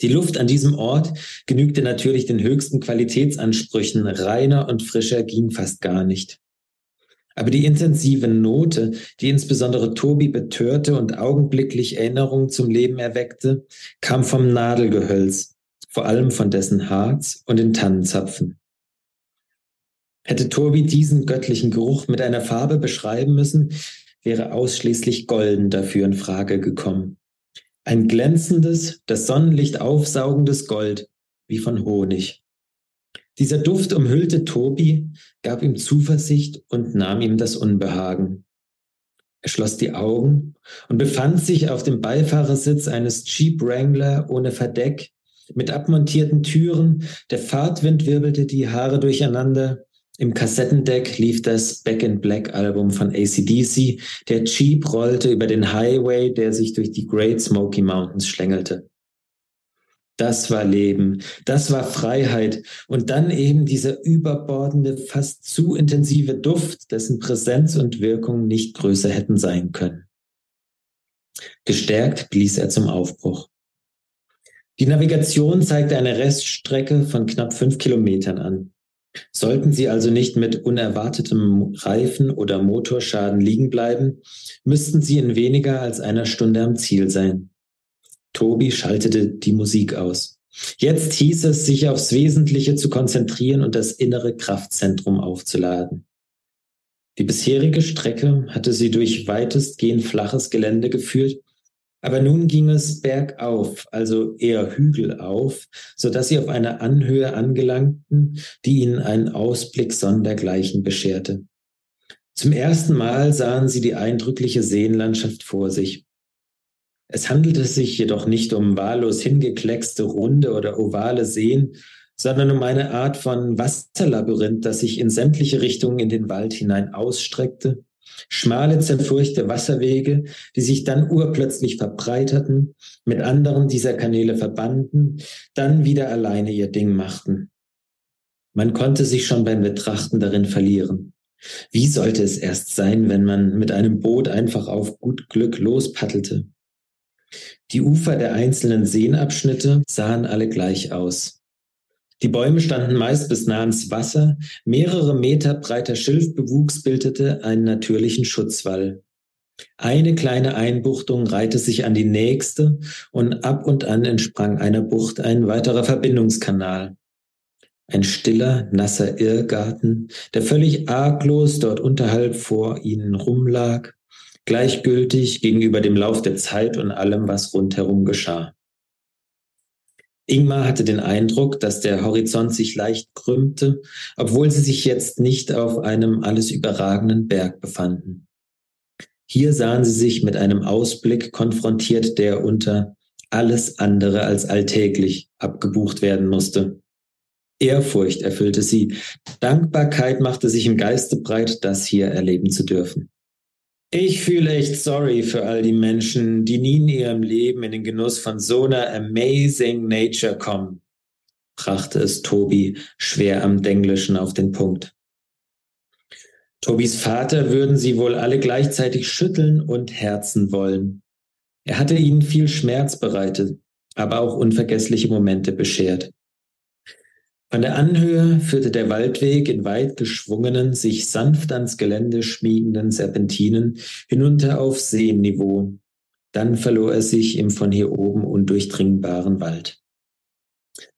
Die Luft an diesem Ort genügte natürlich den höchsten Qualitätsansprüchen. Reiner und frischer ging fast gar nicht. Aber die intensive Note, die insbesondere Tobi betörte und augenblicklich Erinnerungen zum Leben erweckte, kam vom Nadelgehölz, vor allem von dessen Harz und den Tannenzapfen. Hätte Tobi diesen göttlichen Geruch mit einer Farbe beschreiben müssen, wäre ausschließlich golden dafür in Frage gekommen. Ein glänzendes, das Sonnenlicht aufsaugendes Gold, wie von Honig. Dieser Duft umhüllte Tobi, gab ihm Zuversicht und nahm ihm das Unbehagen. Er schloss die Augen und befand sich auf dem Beifahrersitz eines Jeep Wrangler ohne Verdeck, mit abmontierten Türen, der Fahrtwind wirbelte die Haare durcheinander, im Kassettendeck lief das Back in Black Album von ACDC. Der Jeep rollte über den Highway, der sich durch die Great Smoky Mountains schlängelte. Das war Leben, das war Freiheit und dann eben dieser überbordende, fast zu intensive Duft, dessen Präsenz und Wirkung nicht größer hätten sein können. Gestärkt blies er zum Aufbruch. Die Navigation zeigte eine Reststrecke von knapp fünf Kilometern an. Sollten Sie also nicht mit unerwartetem Reifen- oder Motorschaden liegen bleiben, müssten Sie in weniger als einer Stunde am Ziel sein. Tobi schaltete die Musik aus. Jetzt hieß es, sich aufs Wesentliche zu konzentrieren und das innere Kraftzentrum aufzuladen. Die bisherige Strecke hatte sie durch weitestgehend flaches Gelände geführt, aber nun ging es bergauf, also eher hügelauf, so dass sie auf eine Anhöhe angelangten, die ihnen einen Ausblick sondergleichen bescherte. Zum ersten Mal sahen sie die eindrückliche Seenlandschaft vor sich. Es handelte sich jedoch nicht um wahllos hingekleckste runde oder ovale Seen, sondern um eine Art von Wasserlabyrinth, das sich in sämtliche Richtungen in den Wald hinein ausstreckte. Schmale, zerfurchte Wasserwege, die sich dann urplötzlich verbreiterten, mit anderen dieser Kanäle verbanden, dann wieder alleine ihr Ding machten. Man konnte sich schon beim Betrachten darin verlieren. Wie sollte es erst sein, wenn man mit einem Boot einfach auf gut Glück lospaddelte? Die Ufer der einzelnen Seenabschnitte sahen alle gleich aus. Die Bäume standen meist bis nah ans Wasser, mehrere Meter breiter Schilfbewuchs bildete einen natürlichen Schutzwall. Eine kleine Einbuchtung reihte sich an die nächste und ab und an entsprang einer Bucht ein weiterer Verbindungskanal. Ein stiller, nasser Irrgarten, der völlig arglos dort unterhalb vor ihnen rumlag, gleichgültig gegenüber dem Lauf der Zeit und allem, was rundherum geschah. Ingmar hatte den Eindruck, dass der Horizont sich leicht krümmte, obwohl sie sich jetzt nicht auf einem alles überragenden Berg befanden. Hier sahen sie sich mit einem Ausblick konfrontiert, der unter alles andere als alltäglich abgebucht werden musste. Ehrfurcht erfüllte sie, Dankbarkeit machte sich im Geiste breit, das hier erleben zu dürfen. Ich fühle echt sorry für all die Menschen, die nie in ihrem Leben in den Genuss von so einer amazing Nature kommen, brachte es Tobi schwer am Denglischen auf den Punkt. Tobis Vater würden sie wohl alle gleichzeitig schütteln und herzen wollen. Er hatte ihnen viel Schmerz bereitet, aber auch unvergessliche Momente beschert. Von der Anhöhe führte der Waldweg in weit geschwungenen, sich sanft ans Gelände schmiegenden Serpentinen hinunter auf Seenniveau. Dann verlor er sich im von hier oben undurchdringbaren Wald.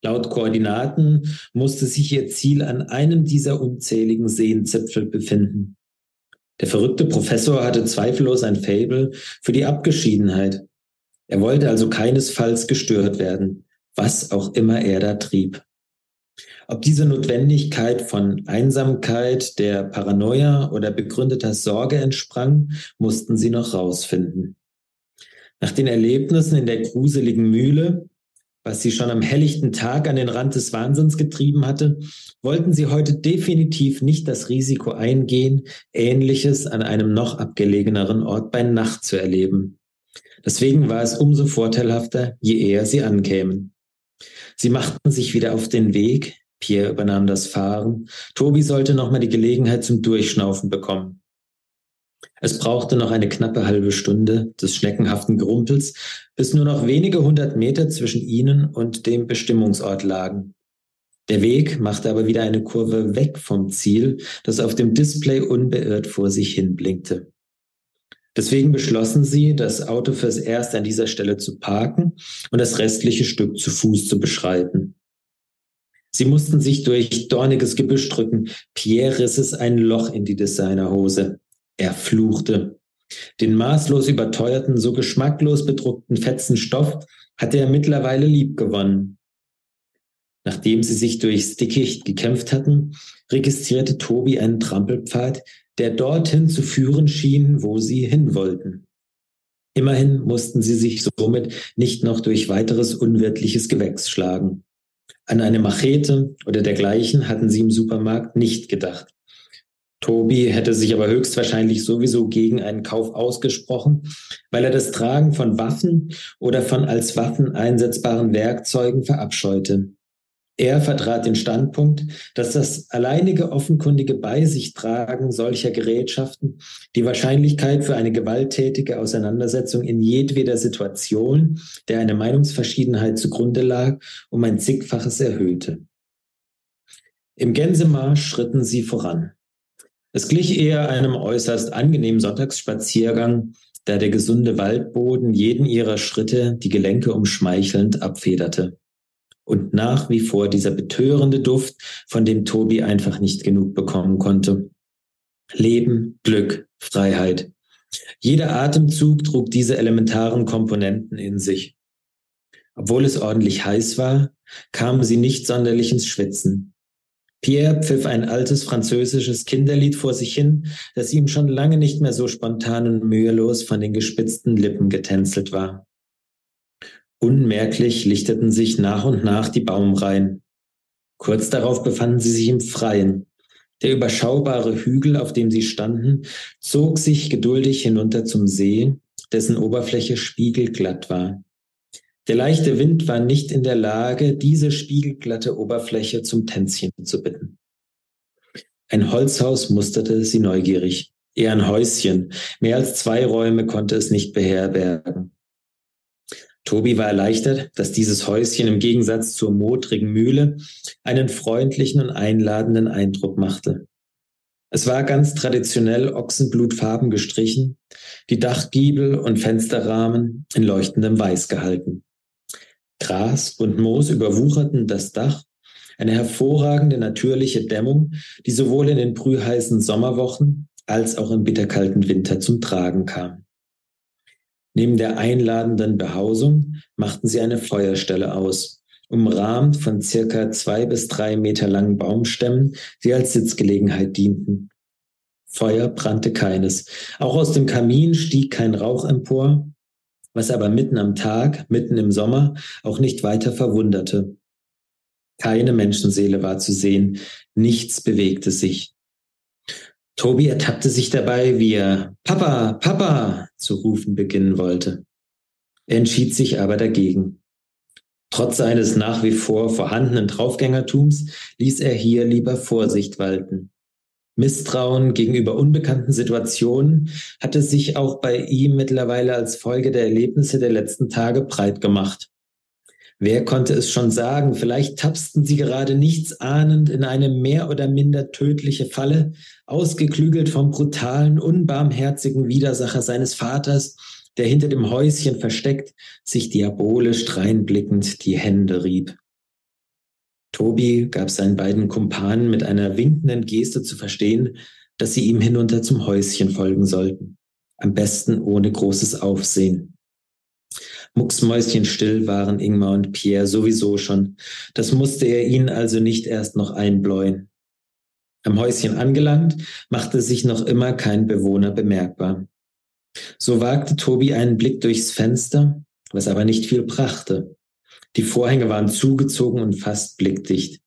Laut Koordinaten musste sich ihr Ziel an einem dieser unzähligen Seenzipfel befinden. Der verrückte Professor hatte zweifellos ein Fable für die Abgeschiedenheit. Er wollte also keinesfalls gestört werden, was auch immer er da trieb. Ob diese Notwendigkeit von Einsamkeit, der Paranoia oder begründeter Sorge entsprang, mussten sie noch rausfinden. Nach den Erlebnissen in der gruseligen Mühle, was sie schon am helllichten Tag an den Rand des Wahnsinns getrieben hatte, wollten sie heute definitiv nicht das Risiko eingehen, Ähnliches an einem noch abgelegeneren Ort bei Nacht zu erleben. Deswegen war es umso vorteilhafter, je eher sie ankämen. Sie machten sich wieder auf den Weg, Pierre übernahm das Fahren. Tobi sollte nochmal die Gelegenheit zum Durchschnaufen bekommen. Es brauchte noch eine knappe halbe Stunde des schneckenhaften Gerumpels, bis nur noch wenige hundert Meter zwischen ihnen und dem Bestimmungsort lagen. Der Weg machte aber wieder eine Kurve weg vom Ziel, das auf dem Display unbeirrt vor sich hin blinkte. Deswegen beschlossen sie, das Auto fürs Erst an dieser Stelle zu parken und das restliche Stück zu Fuß zu beschreiten. Sie mussten sich durch dorniges Gebüsch drücken. Pierre riss es ein Loch in die Designerhose. Er fluchte. Den maßlos überteuerten, so geschmacklos bedruckten fetzen Stoff hatte er mittlerweile lieb gewonnen. Nachdem sie sich durchs Dickicht gekämpft hatten, registrierte Tobi einen Trampelpfad, der dorthin zu führen schien, wo sie hin wollten. Immerhin mussten sie sich somit nicht noch durch weiteres unwirtliches Gewächs schlagen. An eine Machete oder dergleichen hatten sie im Supermarkt nicht gedacht. Tobi hätte sich aber höchstwahrscheinlich sowieso gegen einen Kauf ausgesprochen, weil er das Tragen von Waffen oder von als Waffen einsetzbaren Werkzeugen verabscheute. Er vertrat den Standpunkt, dass das alleinige offenkundige Bei sich tragen solcher Gerätschaften die Wahrscheinlichkeit für eine gewalttätige Auseinandersetzung in jedweder Situation, der eine Meinungsverschiedenheit zugrunde lag, um ein zigfaches erhöhte. Im Gänsemarsch schritten sie voran. Es glich eher einem äußerst angenehmen Sonntagsspaziergang, da der gesunde Waldboden jeden ihrer Schritte die Gelenke umschmeichelnd abfederte. Und nach wie vor dieser betörende Duft, von dem Tobi einfach nicht genug bekommen konnte. Leben, Glück, Freiheit. Jeder Atemzug trug diese elementaren Komponenten in sich. Obwohl es ordentlich heiß war, kamen sie nicht sonderlich ins Schwitzen. Pierre pfiff ein altes französisches Kinderlied vor sich hin, das ihm schon lange nicht mehr so spontan und mühelos von den gespitzten Lippen getänzelt war. Unmerklich lichteten sich nach und nach die Baumreihen. Kurz darauf befanden sie sich im Freien. Der überschaubare Hügel, auf dem sie standen, zog sich geduldig hinunter zum See, dessen Oberfläche spiegelglatt war. Der leichte Wind war nicht in der Lage, diese spiegelglatte Oberfläche zum Tänzchen zu bitten. Ein Holzhaus musterte sie neugierig. Eher ein Häuschen. Mehr als zwei Räume konnte es nicht beherbergen. Tobi war erleichtert, dass dieses Häuschen im Gegensatz zur modrigen Mühle einen freundlichen und einladenden Eindruck machte. Es war ganz traditionell ochsenblutfarben gestrichen, die Dachgiebel und Fensterrahmen in leuchtendem Weiß gehalten. Gras und Moos überwucherten das Dach, eine hervorragende natürliche Dämmung, die sowohl in den brühheißen Sommerwochen als auch im bitterkalten Winter zum Tragen kam. Neben der einladenden Behausung machten sie eine Feuerstelle aus, umrahmt von circa zwei bis drei Meter langen Baumstämmen, die als Sitzgelegenheit dienten. Feuer brannte keines. Auch aus dem Kamin stieg kein Rauch empor, was aber mitten am Tag, mitten im Sommer, auch nicht weiter verwunderte. Keine Menschenseele war zu sehen, nichts bewegte sich. Tobi ertappte sich dabei, wie er Papa, Papa zu rufen beginnen wollte. Er entschied sich aber dagegen. Trotz seines nach wie vor vorhandenen Draufgängertums ließ er hier lieber Vorsicht walten. Misstrauen gegenüber unbekannten Situationen hatte sich auch bei ihm mittlerweile als Folge der Erlebnisse der letzten Tage breit gemacht. Wer konnte es schon sagen? Vielleicht tapsten sie gerade nichts ahnend in eine mehr oder minder tödliche Falle, ausgeklügelt vom brutalen, unbarmherzigen Widersacher seines Vaters, der hinter dem Häuschen versteckt, sich diabolisch dreinblickend die Hände rieb. Tobi gab seinen beiden Kumpanen mit einer winkenden Geste zu verstehen, dass sie ihm hinunter zum Häuschen folgen sollten. Am besten ohne großes Aufsehen. Mucksmäuschenstill waren Ingmar und Pierre sowieso schon. Das musste er ihnen also nicht erst noch einbläuen. Am Häuschen angelangt, machte sich noch immer kein Bewohner bemerkbar. So wagte Tobi einen Blick durchs Fenster, was aber nicht viel brachte. Die Vorhänge waren zugezogen und fast blickdicht.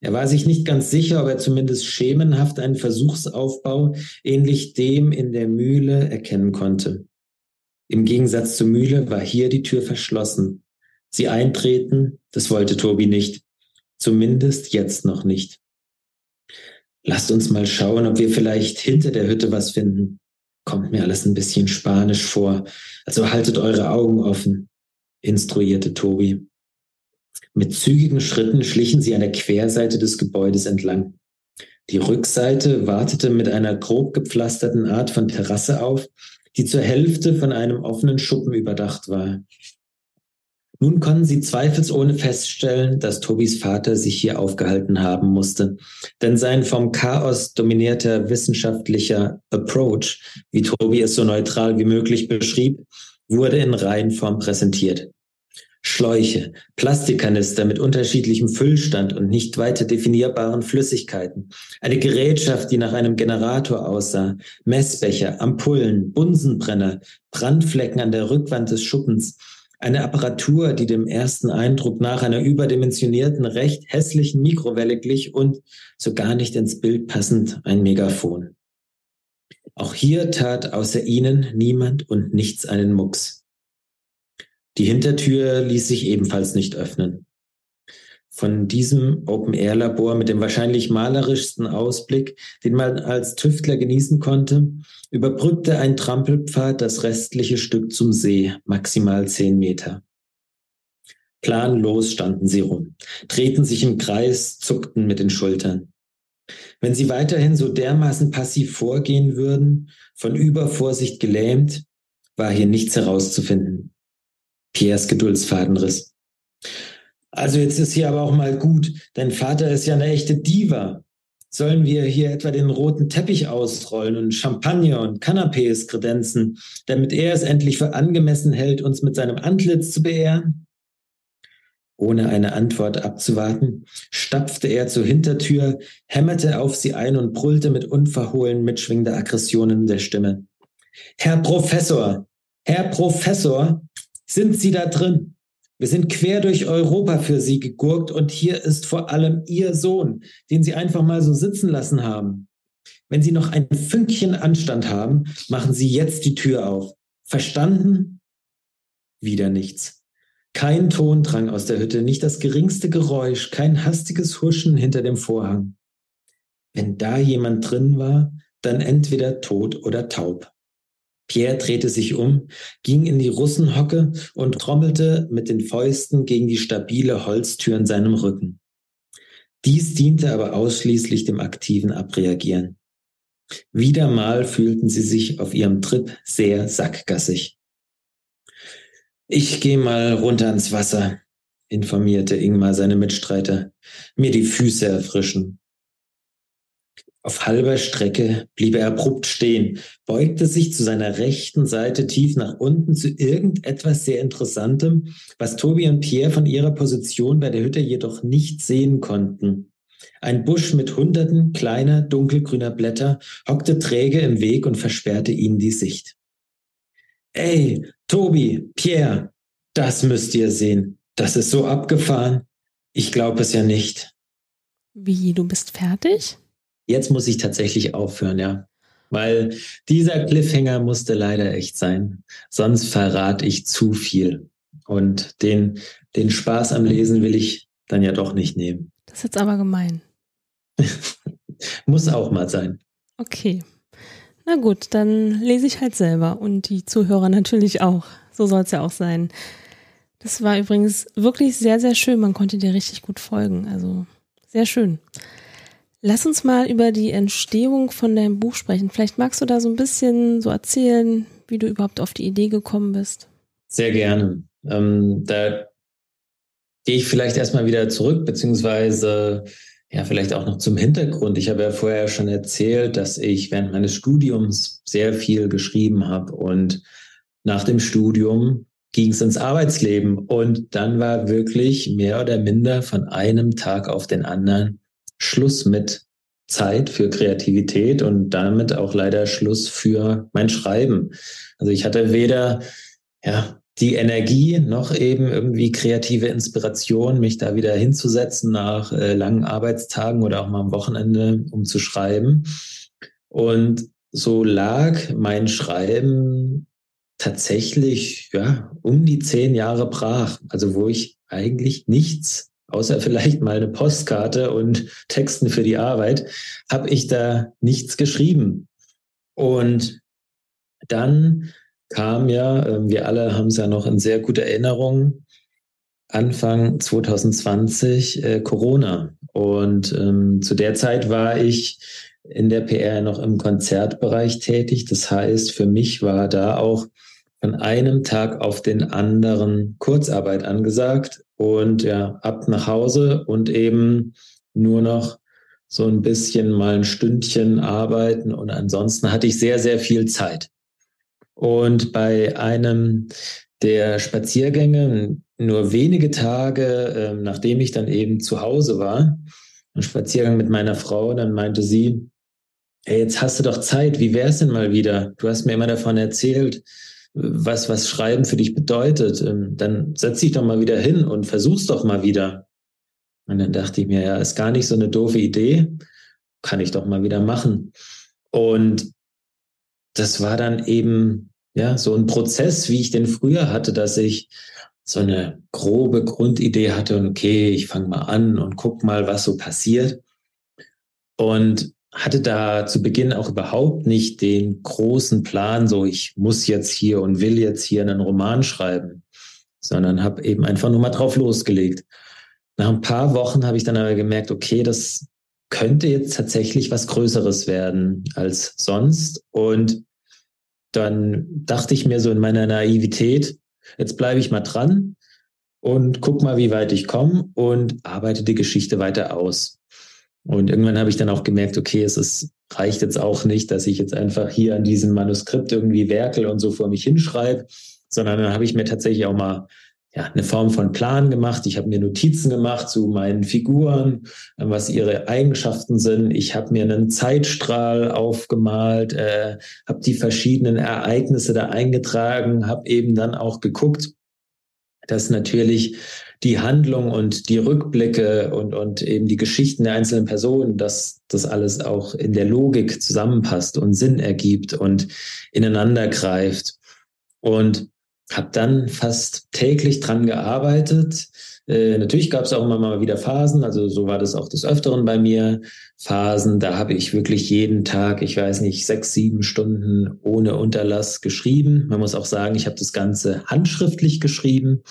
Er war sich nicht ganz sicher, ob er zumindest schemenhaft einen Versuchsaufbau ähnlich dem in der Mühle erkennen konnte. Im Gegensatz zur Mühle war hier die Tür verschlossen. Sie eintreten, das wollte Tobi nicht. Zumindest jetzt noch nicht. Lasst uns mal schauen, ob wir vielleicht hinter der Hütte was finden. Kommt mir alles ein bisschen spanisch vor. Also haltet eure Augen offen instruierte Tobi. Mit zügigen Schritten schlichen sie an der Querseite des Gebäudes entlang. Die Rückseite wartete mit einer grob gepflasterten Art von Terrasse auf, die zur Hälfte von einem offenen Schuppen überdacht war. Nun konnten sie zweifelsohne feststellen, dass Tobis Vater sich hier aufgehalten haben musste, denn sein vom Chaos dominierter wissenschaftlicher Approach, wie Tobi es so neutral wie möglich beschrieb, wurde in Reihenform präsentiert. Schläuche, Plastikkanister mit unterschiedlichem Füllstand und nicht weiter definierbaren Flüssigkeiten, eine Gerätschaft, die nach einem Generator aussah, Messbecher, Ampullen, Bunsenbrenner, Brandflecken an der Rückwand des Schuppens, eine Apparatur, die dem ersten Eindruck nach einer überdimensionierten, recht hässlichen Mikrowelle glich und, so gar nicht ins Bild passend, ein Megafon. Auch hier tat außer ihnen niemand und nichts einen Mucks. Die Hintertür ließ sich ebenfalls nicht öffnen. Von diesem Open-Air-Labor mit dem wahrscheinlich malerischsten Ausblick, den man als Tüftler genießen konnte, überbrückte ein Trampelpfad das restliche Stück zum See, maximal zehn Meter. Planlos standen sie rum, drehten sich im Kreis, zuckten mit den Schultern. Wenn sie weiterhin so dermaßen passiv vorgehen würden, von Übervorsicht gelähmt, war hier nichts herauszufinden. Piers Geduldsfaden riss. Also jetzt ist hier aber auch mal gut. Dein Vater ist ja eine echte Diva. Sollen wir hier etwa den roten Teppich ausrollen und Champagner und Canapés kredenzen, damit er es endlich für angemessen hält, uns mit seinem Antlitz zu beehren? Ohne eine Antwort abzuwarten, stapfte er zur Hintertür, hämmerte auf sie ein und brüllte mit unverhohlen mitschwingender Aggression in der Stimme. Herr Professor, Herr Professor, sind Sie da drin? Wir sind quer durch Europa für Sie gegurkt und hier ist vor allem Ihr Sohn, den Sie einfach mal so sitzen lassen haben. Wenn Sie noch ein Fünkchen Anstand haben, machen Sie jetzt die Tür auf. Verstanden? Wieder nichts. Kein Ton drang aus der Hütte, nicht das geringste Geräusch, kein hastiges Huschen hinter dem Vorhang. Wenn da jemand drin war, dann entweder tot oder taub. Pierre drehte sich um, ging in die Russenhocke und trommelte mit den Fäusten gegen die stabile Holztür in seinem Rücken. Dies diente aber ausschließlich dem aktiven Abreagieren. Wieder mal fühlten sie sich auf ihrem Trip sehr sackgassig. Ich gehe mal runter ins Wasser, informierte Ingmar seine Mitstreiter. Mir die Füße erfrischen. Auf halber Strecke blieb er abrupt stehen, beugte sich zu seiner rechten Seite tief nach unten zu irgendetwas sehr Interessantem, was Tobi und Pierre von ihrer Position bei der Hütte jedoch nicht sehen konnten. Ein Busch mit hunderten kleiner, dunkelgrüner Blätter hockte träge im Weg und versperrte ihnen die Sicht. Ey, Tobi, Pierre, das müsst ihr sehen. Das ist so abgefahren. Ich glaube es ja nicht. Wie, du bist fertig? Jetzt muss ich tatsächlich aufhören, ja. Weil dieser Cliffhanger musste leider echt sein. Sonst verrate ich zu viel. Und den, den Spaß am Lesen will ich dann ja doch nicht nehmen. Das ist jetzt aber gemein. *laughs* muss auch mal sein. Okay. Na gut, dann lese ich halt selber und die Zuhörer *laughs* natürlich auch. So soll es ja auch sein. Das war übrigens wirklich sehr, sehr schön. Man konnte dir richtig gut folgen. Also sehr schön. Lass uns mal über die Entstehung von deinem Buch sprechen. Vielleicht magst du da so ein bisschen so erzählen, wie du überhaupt auf die Idee gekommen bist. Sehr gerne. Ähm, da gehe ich vielleicht erstmal wieder zurück, beziehungsweise ja, vielleicht auch noch zum Hintergrund. Ich habe ja vorher schon erzählt, dass ich während meines Studiums sehr viel geschrieben habe und nach dem Studium ging es ins Arbeitsleben und dann war wirklich mehr oder minder von einem Tag auf den anderen Schluss mit Zeit für Kreativität und damit auch leider Schluss für mein Schreiben. Also ich hatte weder ja, die Energie, noch eben irgendwie kreative Inspiration, mich da wieder hinzusetzen nach äh, langen Arbeitstagen oder auch mal am Wochenende, um zu schreiben. Und so lag mein Schreiben tatsächlich ja um die zehn Jahre brach. Also wo ich eigentlich nichts, außer vielleicht mal eine Postkarte und Texten für die Arbeit, habe ich da nichts geschrieben. Und dann kam ja, ähm, wir alle haben es ja noch in sehr guter Erinnerung, Anfang 2020 äh, Corona. Und ähm, zu der Zeit war ich in der PR noch im Konzertbereich tätig. Das heißt, für mich war da auch von einem Tag auf den anderen Kurzarbeit angesagt und ja, ab nach Hause und eben nur noch so ein bisschen mal ein Stündchen arbeiten und ansonsten hatte ich sehr, sehr viel Zeit. Und bei einem der Spaziergänge, nur wenige Tage, äh, nachdem ich dann eben zu Hause war, ein Spaziergang mit meiner Frau, dann meinte sie, hey, jetzt hast du doch Zeit, wie wär's denn mal wieder? Du hast mir immer davon erzählt, was, was Schreiben für dich bedeutet. Ähm, dann setz dich doch mal wieder hin und versuch's doch mal wieder. Und dann dachte ich mir, ja, ist gar nicht so eine doofe Idee, kann ich doch mal wieder machen. Und das war dann eben ja so ein Prozess, wie ich den früher hatte, dass ich so eine grobe Grundidee hatte und okay, ich fange mal an und guck mal, was so passiert. Und hatte da zu Beginn auch überhaupt nicht den großen Plan, so ich muss jetzt hier und will jetzt hier einen Roman schreiben, sondern habe eben einfach nur mal drauf losgelegt. Nach ein paar Wochen habe ich dann aber gemerkt, okay, das könnte jetzt tatsächlich was Größeres werden als sonst. Und dann dachte ich mir so in meiner Naivität, jetzt bleibe ich mal dran und guck mal, wie weit ich komme und arbeite die Geschichte weiter aus. Und irgendwann habe ich dann auch gemerkt, okay, es ist, reicht jetzt auch nicht, dass ich jetzt einfach hier an diesem Manuskript irgendwie werkel und so vor mich hinschreibe, sondern dann habe ich mir tatsächlich auch mal ja, eine Form von Plan gemacht. Ich habe mir Notizen gemacht zu meinen Figuren, was ihre Eigenschaften sind. Ich habe mir einen Zeitstrahl aufgemalt, äh, habe die verschiedenen Ereignisse da eingetragen, habe eben dann auch geguckt, dass natürlich die Handlung und die Rückblicke und, und eben die Geschichten der einzelnen Personen, dass das alles auch in der Logik zusammenpasst und Sinn ergibt und ineinander greift. Und habe dann fast täglich dran gearbeitet. Äh, natürlich gab es auch immer mal wieder Phasen, also so war das auch des Öfteren bei mir. Phasen, da habe ich wirklich jeden Tag, ich weiß nicht, sechs, sieben Stunden ohne Unterlass geschrieben. Man muss auch sagen, ich habe das Ganze handschriftlich geschrieben.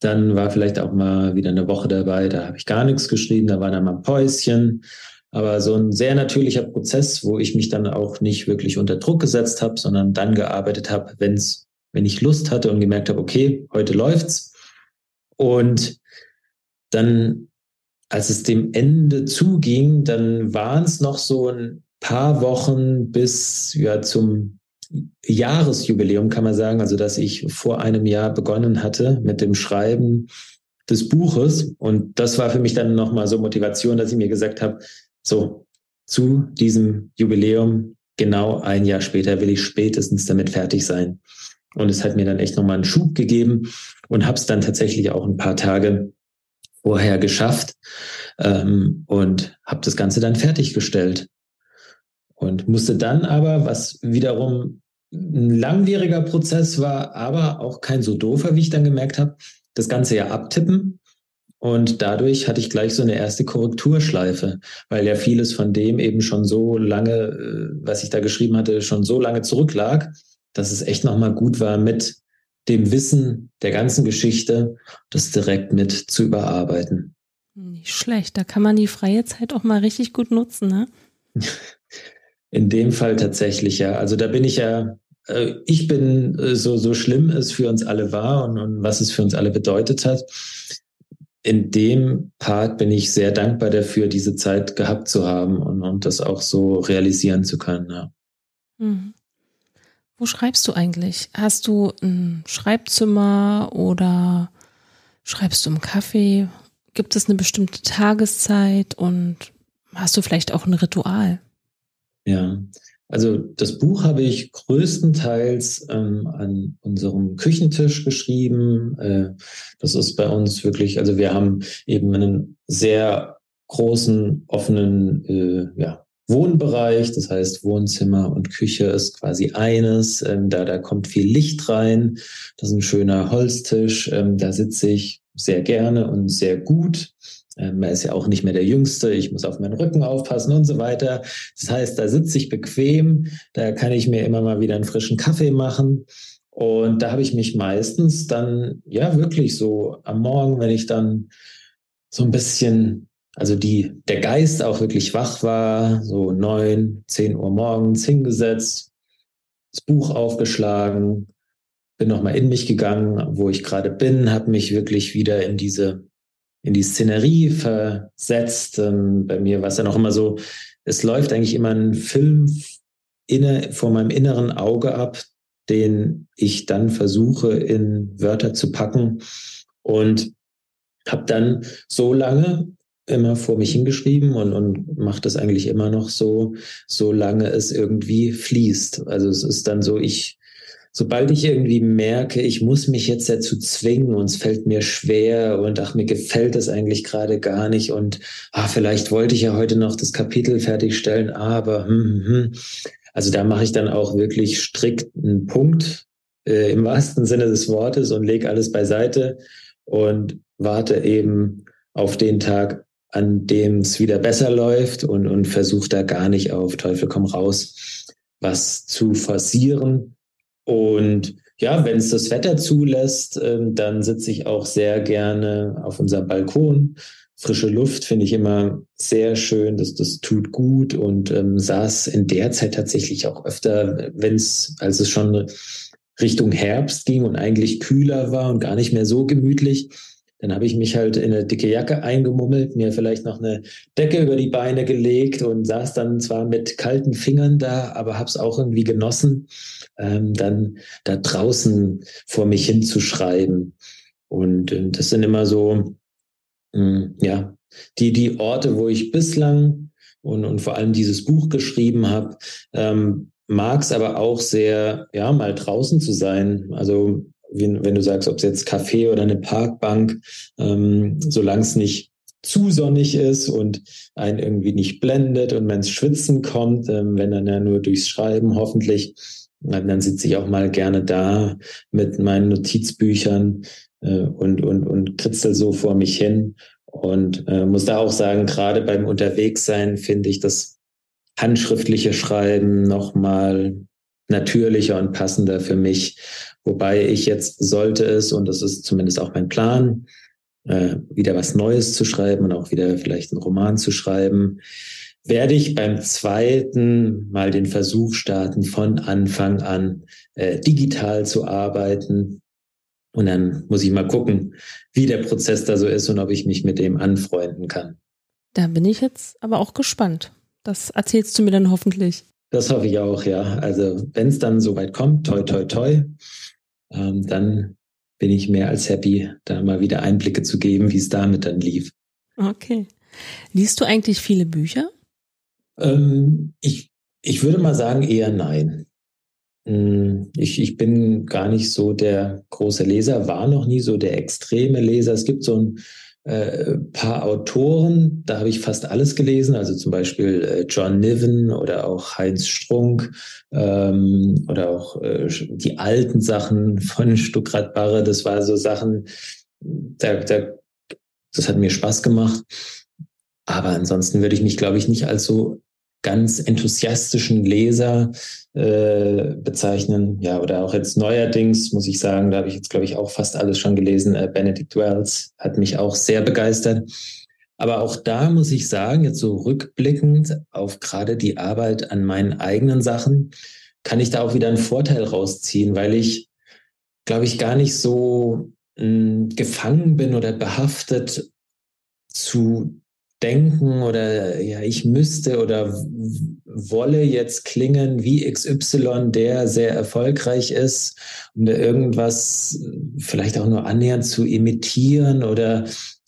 Dann war vielleicht auch mal wieder eine Woche dabei, da habe ich gar nichts geschrieben, da war dann mal ein Päuschen. Aber so ein sehr natürlicher Prozess, wo ich mich dann auch nicht wirklich unter Druck gesetzt habe, sondern dann gearbeitet habe, wenn es wenn ich Lust hatte und gemerkt habe, okay, heute läuft's. Und dann, als es dem Ende zuging, dann waren es noch so ein paar Wochen bis ja zum Jahresjubiläum, kann man sagen, also dass ich vor einem Jahr begonnen hatte mit dem Schreiben des Buches. Und das war für mich dann nochmal so Motivation, dass ich mir gesagt habe, so zu diesem Jubiläum, genau ein Jahr später will ich spätestens damit fertig sein. Und es hat mir dann echt nochmal einen Schub gegeben und habe es dann tatsächlich auch ein paar Tage vorher geschafft ähm, und habe das Ganze dann fertiggestellt. Und musste dann aber, was wiederum ein langwieriger Prozess war, aber auch kein so doofer, wie ich dann gemerkt habe, das Ganze ja abtippen. Und dadurch hatte ich gleich so eine erste Korrekturschleife, weil ja vieles von dem eben schon so lange, äh, was ich da geschrieben hatte, schon so lange zurücklag, dass es echt nochmal gut war, mit dem Wissen der ganzen Geschichte das direkt mit zu überarbeiten. Nicht schlecht, da kann man die freie Zeit auch mal richtig gut nutzen, ne? *laughs* In dem Fall tatsächlich, ja. Also da bin ich ja, äh, ich bin äh, so, so schlimm es für uns alle war und, und was es für uns alle bedeutet hat. In dem Part bin ich sehr dankbar dafür, diese Zeit gehabt zu haben und, und das auch so realisieren zu können. Ja. Mhm. Wo schreibst du eigentlich? Hast du ein Schreibzimmer oder schreibst du im Café? Gibt es eine bestimmte Tageszeit und hast du vielleicht auch ein Ritual? Ja, also das Buch habe ich größtenteils ähm, an unserem Küchentisch geschrieben. Äh, das ist bei uns wirklich, also wir haben eben einen sehr großen, offenen äh, ja, Wohnbereich, das heißt Wohnzimmer und Küche ist quasi eines. Ähm, da, da kommt viel Licht rein. Das ist ein schöner Holztisch. Ähm, da sitze ich sehr gerne und sehr gut. Ähm, er ist ja auch nicht mehr der Jüngste. Ich muss auf meinen Rücken aufpassen und so weiter. Das heißt, da sitze ich bequem. Da kann ich mir immer mal wieder einen frischen Kaffee machen. Und da habe ich mich meistens dann, ja, wirklich so am Morgen, wenn ich dann so ein bisschen also die, der Geist auch wirklich wach war, so neun, zehn Uhr morgens hingesetzt, das Buch aufgeschlagen, bin nochmal in mich gegangen, wo ich gerade bin, habe mich wirklich wieder in diese, in die Szenerie versetzt. Ähm, bei mir war es dann auch immer so, es läuft eigentlich immer ein Film inne, vor meinem inneren Auge ab, den ich dann versuche in Wörter zu packen und habe dann so lange immer vor mich hingeschrieben und, und mache das eigentlich immer noch so, solange es irgendwie fließt. Also es ist dann so, ich, sobald ich irgendwie merke, ich muss mich jetzt dazu zwingen und es fällt mir schwer und ach, mir gefällt das eigentlich gerade gar nicht und ah, vielleicht wollte ich ja heute noch das Kapitel fertigstellen, aber hm, hm, hm. also da mache ich dann auch wirklich strikt einen Punkt äh, im wahrsten Sinne des Wortes und lege alles beiseite und warte eben auf den Tag, an dem es wieder besser läuft und, und versucht da gar nicht auf Teufel komm raus was zu forcieren. Und ja, wenn es das Wetter zulässt, ähm, dann sitze ich auch sehr gerne auf unserem Balkon. Frische Luft finde ich immer sehr schön, das, das tut gut und ähm, saß in der Zeit tatsächlich auch öfter, wenn es, als es schon Richtung Herbst ging und eigentlich kühler war und gar nicht mehr so gemütlich, dann habe ich mich halt in eine dicke Jacke eingemummelt, mir vielleicht noch eine Decke über die Beine gelegt und saß dann zwar mit kalten Fingern da, aber habe es auch irgendwie genossen, ähm, dann da draußen vor mich hinzuschreiben. Und äh, das sind immer so, mh, hm, ja, die, die Orte, wo ich bislang und, und vor allem dieses Buch geschrieben habe, ähm, mag es aber auch sehr, ja, mal draußen zu sein. Also wenn, wenn du sagst, ob es jetzt Café oder eine Parkbank, ähm, solange es nicht zu sonnig ist und einen irgendwie nicht blendet und man ins Schwitzen kommt, ähm, wenn dann ja nur durchs Schreiben hoffentlich, dann sitze ich auch mal gerne da mit meinen Notizbüchern äh, und, und, und kritzel so vor mich hin. Und äh, muss da auch sagen, gerade beim Unterwegssein finde ich das handschriftliche Schreiben nochmal natürlicher und passender für mich. Wobei ich jetzt sollte es, und das ist zumindest auch mein Plan, äh, wieder was Neues zu schreiben und auch wieder vielleicht einen Roman zu schreiben, werde ich beim zweiten mal den Versuch starten, von Anfang an äh, digital zu arbeiten. Und dann muss ich mal gucken, wie der Prozess da so ist und ob ich mich mit dem anfreunden kann. Da bin ich jetzt aber auch gespannt. Das erzählst du mir dann hoffentlich. Das hoffe ich auch, ja. Also wenn es dann soweit kommt, toi, toi, toi, ähm, dann bin ich mehr als happy, da mal wieder Einblicke zu geben, wie es damit dann lief. Okay. Liest du eigentlich viele Bücher? Ähm, ich, ich würde mal sagen, eher nein. Hm, ich, ich bin gar nicht so der große Leser, war noch nie so der extreme Leser. Es gibt so ein äh, paar Autoren, da habe ich fast alles gelesen, also zum Beispiel äh, John Niven oder auch Heinz Strunk ähm, oder auch äh, die alten Sachen von *laughs* Stuckrad Barre, das war so Sachen, da, da, das hat mir Spaß gemacht. Aber ansonsten würde ich mich, glaube ich, nicht als so ganz enthusiastischen Leser äh, bezeichnen. Ja, oder auch jetzt neuerdings, muss ich sagen, da habe ich jetzt, glaube ich, auch fast alles schon gelesen. Äh, Benedict Wells hat mich auch sehr begeistert. Aber auch da muss ich sagen, jetzt so rückblickend auf gerade die Arbeit an meinen eigenen Sachen, kann ich da auch wieder einen Vorteil rausziehen, weil ich, glaube ich, gar nicht so mh, hm, gefangen bin oder behaftet zu denken oder ja, ich müsste oder wolle jetzt klingen wie XY, der sehr erfolgreich ist, um da irgendwas vielleicht auch nur annähernd zu imitieren oder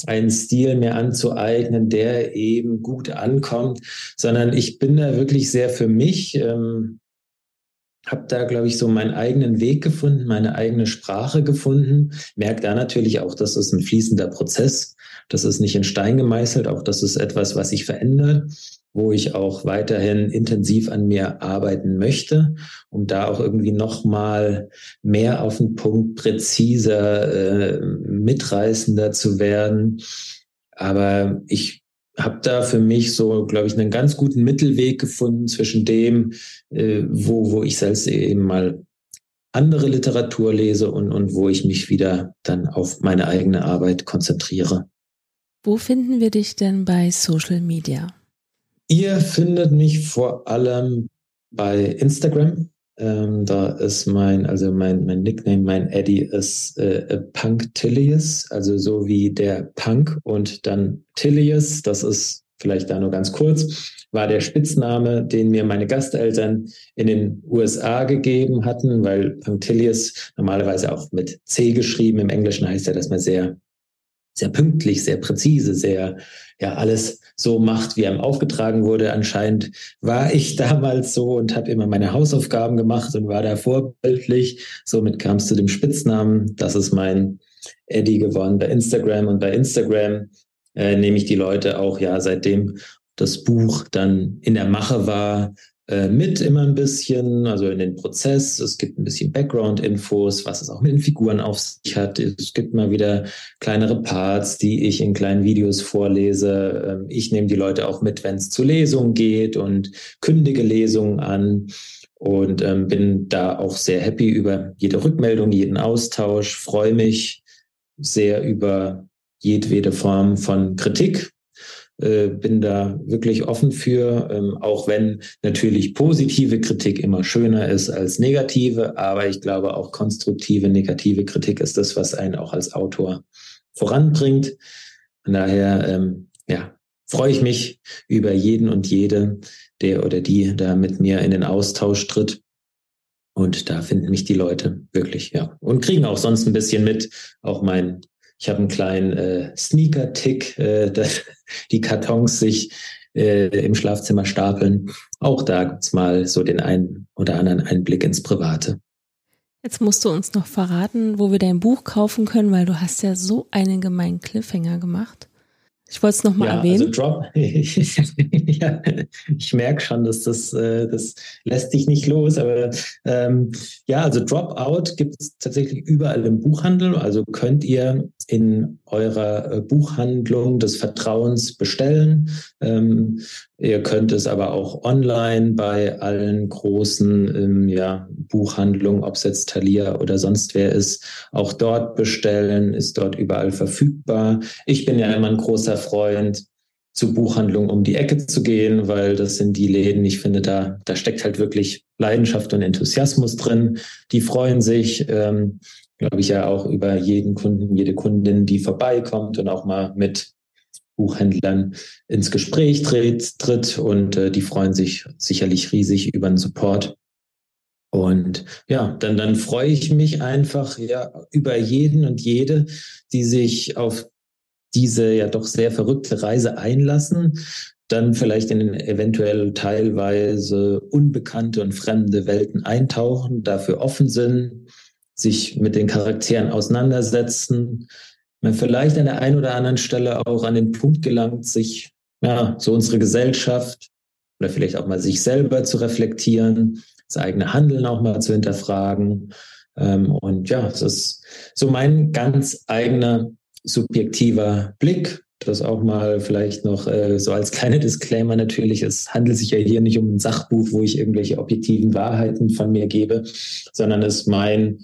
einen Stil mir anzueignen, der eben gut ankommt, sondern ich bin da wirklich sehr für mich. Ähm, habe da, glaube ich, so meinen eigenen Weg gefunden, meine eigene Sprache gefunden. Merke da natürlich auch, dass es ein fließender Prozess das ist nicht in Stein gemeißelt, auch das ist etwas, was sich verändert, wo ich auch weiterhin intensiv an mir arbeiten möchte, um da auch irgendwie nochmal mehr auf den Punkt präziser, äh, mitreißender zu werden. Aber ich habe da für mich so, glaube ich, einen ganz guten Mittelweg gefunden zwischen dem, äh, wo, wo ich selbst eben mal andere Literatur lese und, und wo ich mich wieder dann auf meine eigene Arbeit konzentriere. Wo finden wir dich denn bei Social Media? Ihr findet mich vor allem bei Instagram. Ähm, da ist mein, also mein, mein Nickname, mein Eddie ist äh, Punk Tilius, also so wie der Punk und dann Tilius, das ist vielleicht da nur ganz kurz, war der Spitzname, den mir meine Gasteltern in den USA gegeben hatten, weil Punctilius normalerweise auch mit C geschrieben, im Englischen heißt ja, dass man sehr sehr pünktlich, sehr präzise, sehr, ja, alles so macht, wie einem aufgetragen wurde. Anscheinend war ich *laughs* damals so und habe immer meine Hausaufgaben gemacht und war da vorbildlich. Somit kam es zu dem Spitznamen. Das ist mein Eddie geworden bei Instagram. Und bei Instagram äh, nehme ich die Leute auch, ja, seitdem das Buch dann in der Mache war, mit immer ein bisschen, also in den Prozess. Es gibt ein bisschen Background-Infos, was es auch mit den Figuren auf sich hat. Es gibt mal wieder kleinere Parts, die ich in kleinen Videos vorlese. Ähm, ich nehme die Leute auch mit, wenn es zu Lesungen geht und kündige Lesungen an. und ähm, bin da auch sehr happy über jede Rückmeldung, jeden Austausch, freue mich sehr über jedwede Form von Kritik. Äh, bin da wirklich offen für, ähm, auch wenn natürlich positive Kritik immer schöner ist als negative, aber ich glaube auch konstruktive, negative Kritik ist das, was einen auch als Autor voranbringt. Von daher, ähm, ja, freue ich mich über jeden und jede, der oder die da mit mir in den Austausch tritt. Und da finden mich die Leute wirklich, ja. Und kriegen auch sonst ein bisschen mit. Auch mein, ich habe einen kleinen äh, Sneaker-Tick, äh, *laughs* dass die Kartons sich äh, im Schlafzimmer stapeln. Auch da gibt's mal so den einen oder anderen Einblick ins Private. Jetzt musst du uns noch verraten, wo wir dein Buch kaufen können, weil du hast ja so einen gemeinen Cliffhanger gemacht. Ich wollte es nochmal ja, erwähnen. Also Drop, *laughs* ja, ich merke schon, dass das, äh, das lässt dich nicht los. Aber ähm, ja, also Dropout gibt es tatsächlich überall im Buchhandel. Also könnt ihr in eurer äh, Buchhandlung des Vertrauens bestellen. Ähm, ihr könnt es aber auch online bei allen großen ähm, ja, Buchhandlungen, ob es jetzt Thalia oder sonst wer ist, auch dort bestellen, ist dort überall verfügbar. Ich bin ja immer ein großer Freund, zu Buchhandlungen um die Ecke zu gehen, weil das sind die Läden, ich finde, da, da steckt halt wirklich Leidenschaft und Enthusiasmus drin. Die freuen sich. Ähm, glaube ich, ja auch über jeden Kunden, jede Kundin, die vorbeikommt und auch mal mit Buchhändlern ins Gespräch tritt, tritt und äh, die freuen sich sicherlich riesig über den Support. Und ja, dann, dann freue ich mich einfach ja über jeden und jede, die sich auf diese ja doch sehr verrückte Reise einlassen, dann vielleicht in eventuell teilweise unbekannte und fremde Welten eintauchen, dafür offen sind, sich mit den Charakteren auseinandersetzen, man vielleicht an der einen oder anderen Stelle auch an den Punkt gelangt, sich ja, so unsere Gesellschaft oder vielleicht auch mal sich selber zu reflektieren, das eigene Handeln auch mal zu hinterfragen. Ähm, und ja, es ist so mein ganz eigener subjektiver Blick. Das auch mal vielleicht noch äh, so als kleine Disclaimer natürlich. Es handelt sich ja hier nicht um ein Sachbuch, wo ich irgendwelche objektiven Wahrheiten von mir gebe, sondern es ist mein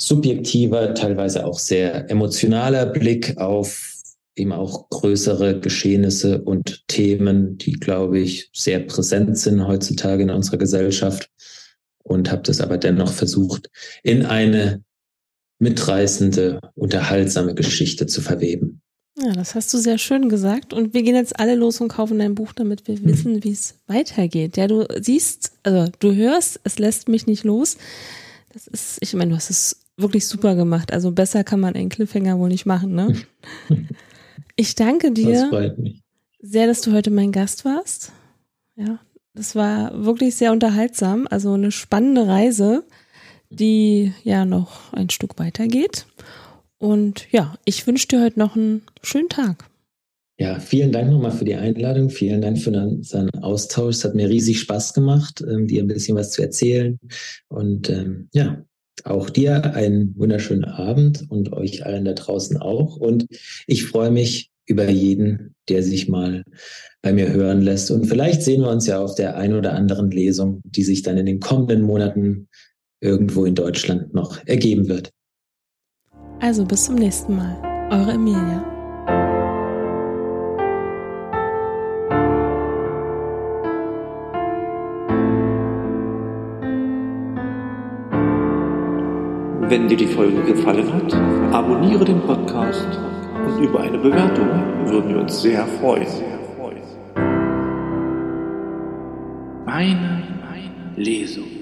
subjektiver, teilweise auch sehr emotionaler Blick auf eben auch größere Geschehnisse und Themen, die, glaube ich, sehr präsent sind heutzutage in unserer Gesellschaft. Und habe das aber dennoch versucht, in eine mitreißende, unterhaltsame Geschichte zu verweben. Ja, das hast du sehr schön gesagt. Und wir gehen jetzt alle los und kaufen dein Buch, damit wir wissen, wie es weitergeht. Ja, du siehst, also du hörst, es lässt mich nicht los. Das ist, ich meine, du hast es wirklich super gemacht. Also besser kann man einen Cliffhanger wohl nicht machen, ne? *laughs* Ich danke dir das sehr, dass du heute mein Gast warst. Ja, das war wirklich sehr unterhaltsam. Also eine spannende Reise, die ja noch ein Stück weitergeht. Und ja, ich wünsche dir heute noch einen schönen Tag. Ja, vielen Dank nochmal für die Einladung. Vielen Dank für unseren Austausch. Es hat mir riesig Spaß gemacht, ähm, dir ein bisschen was zu erzählen. Und ähm, ja, auch dir einen wunderschönen Abend und euch allen da draußen auch. Und ich freue mich über jeden, der sich mal bei mir hören lässt. Und vielleicht sehen wir uns ja auf der ein oder anderen Lesung, die sich dann in den kommenden Monaten irgendwo in Deutschland noch ergeben wird. Also bis zum nächsten Mal. Eure Emilia. Wenn dir die Folge gefallen hat, abonniere den Podcast und über eine Bewertung würden wir uns sehr freuen. Meine Lesung.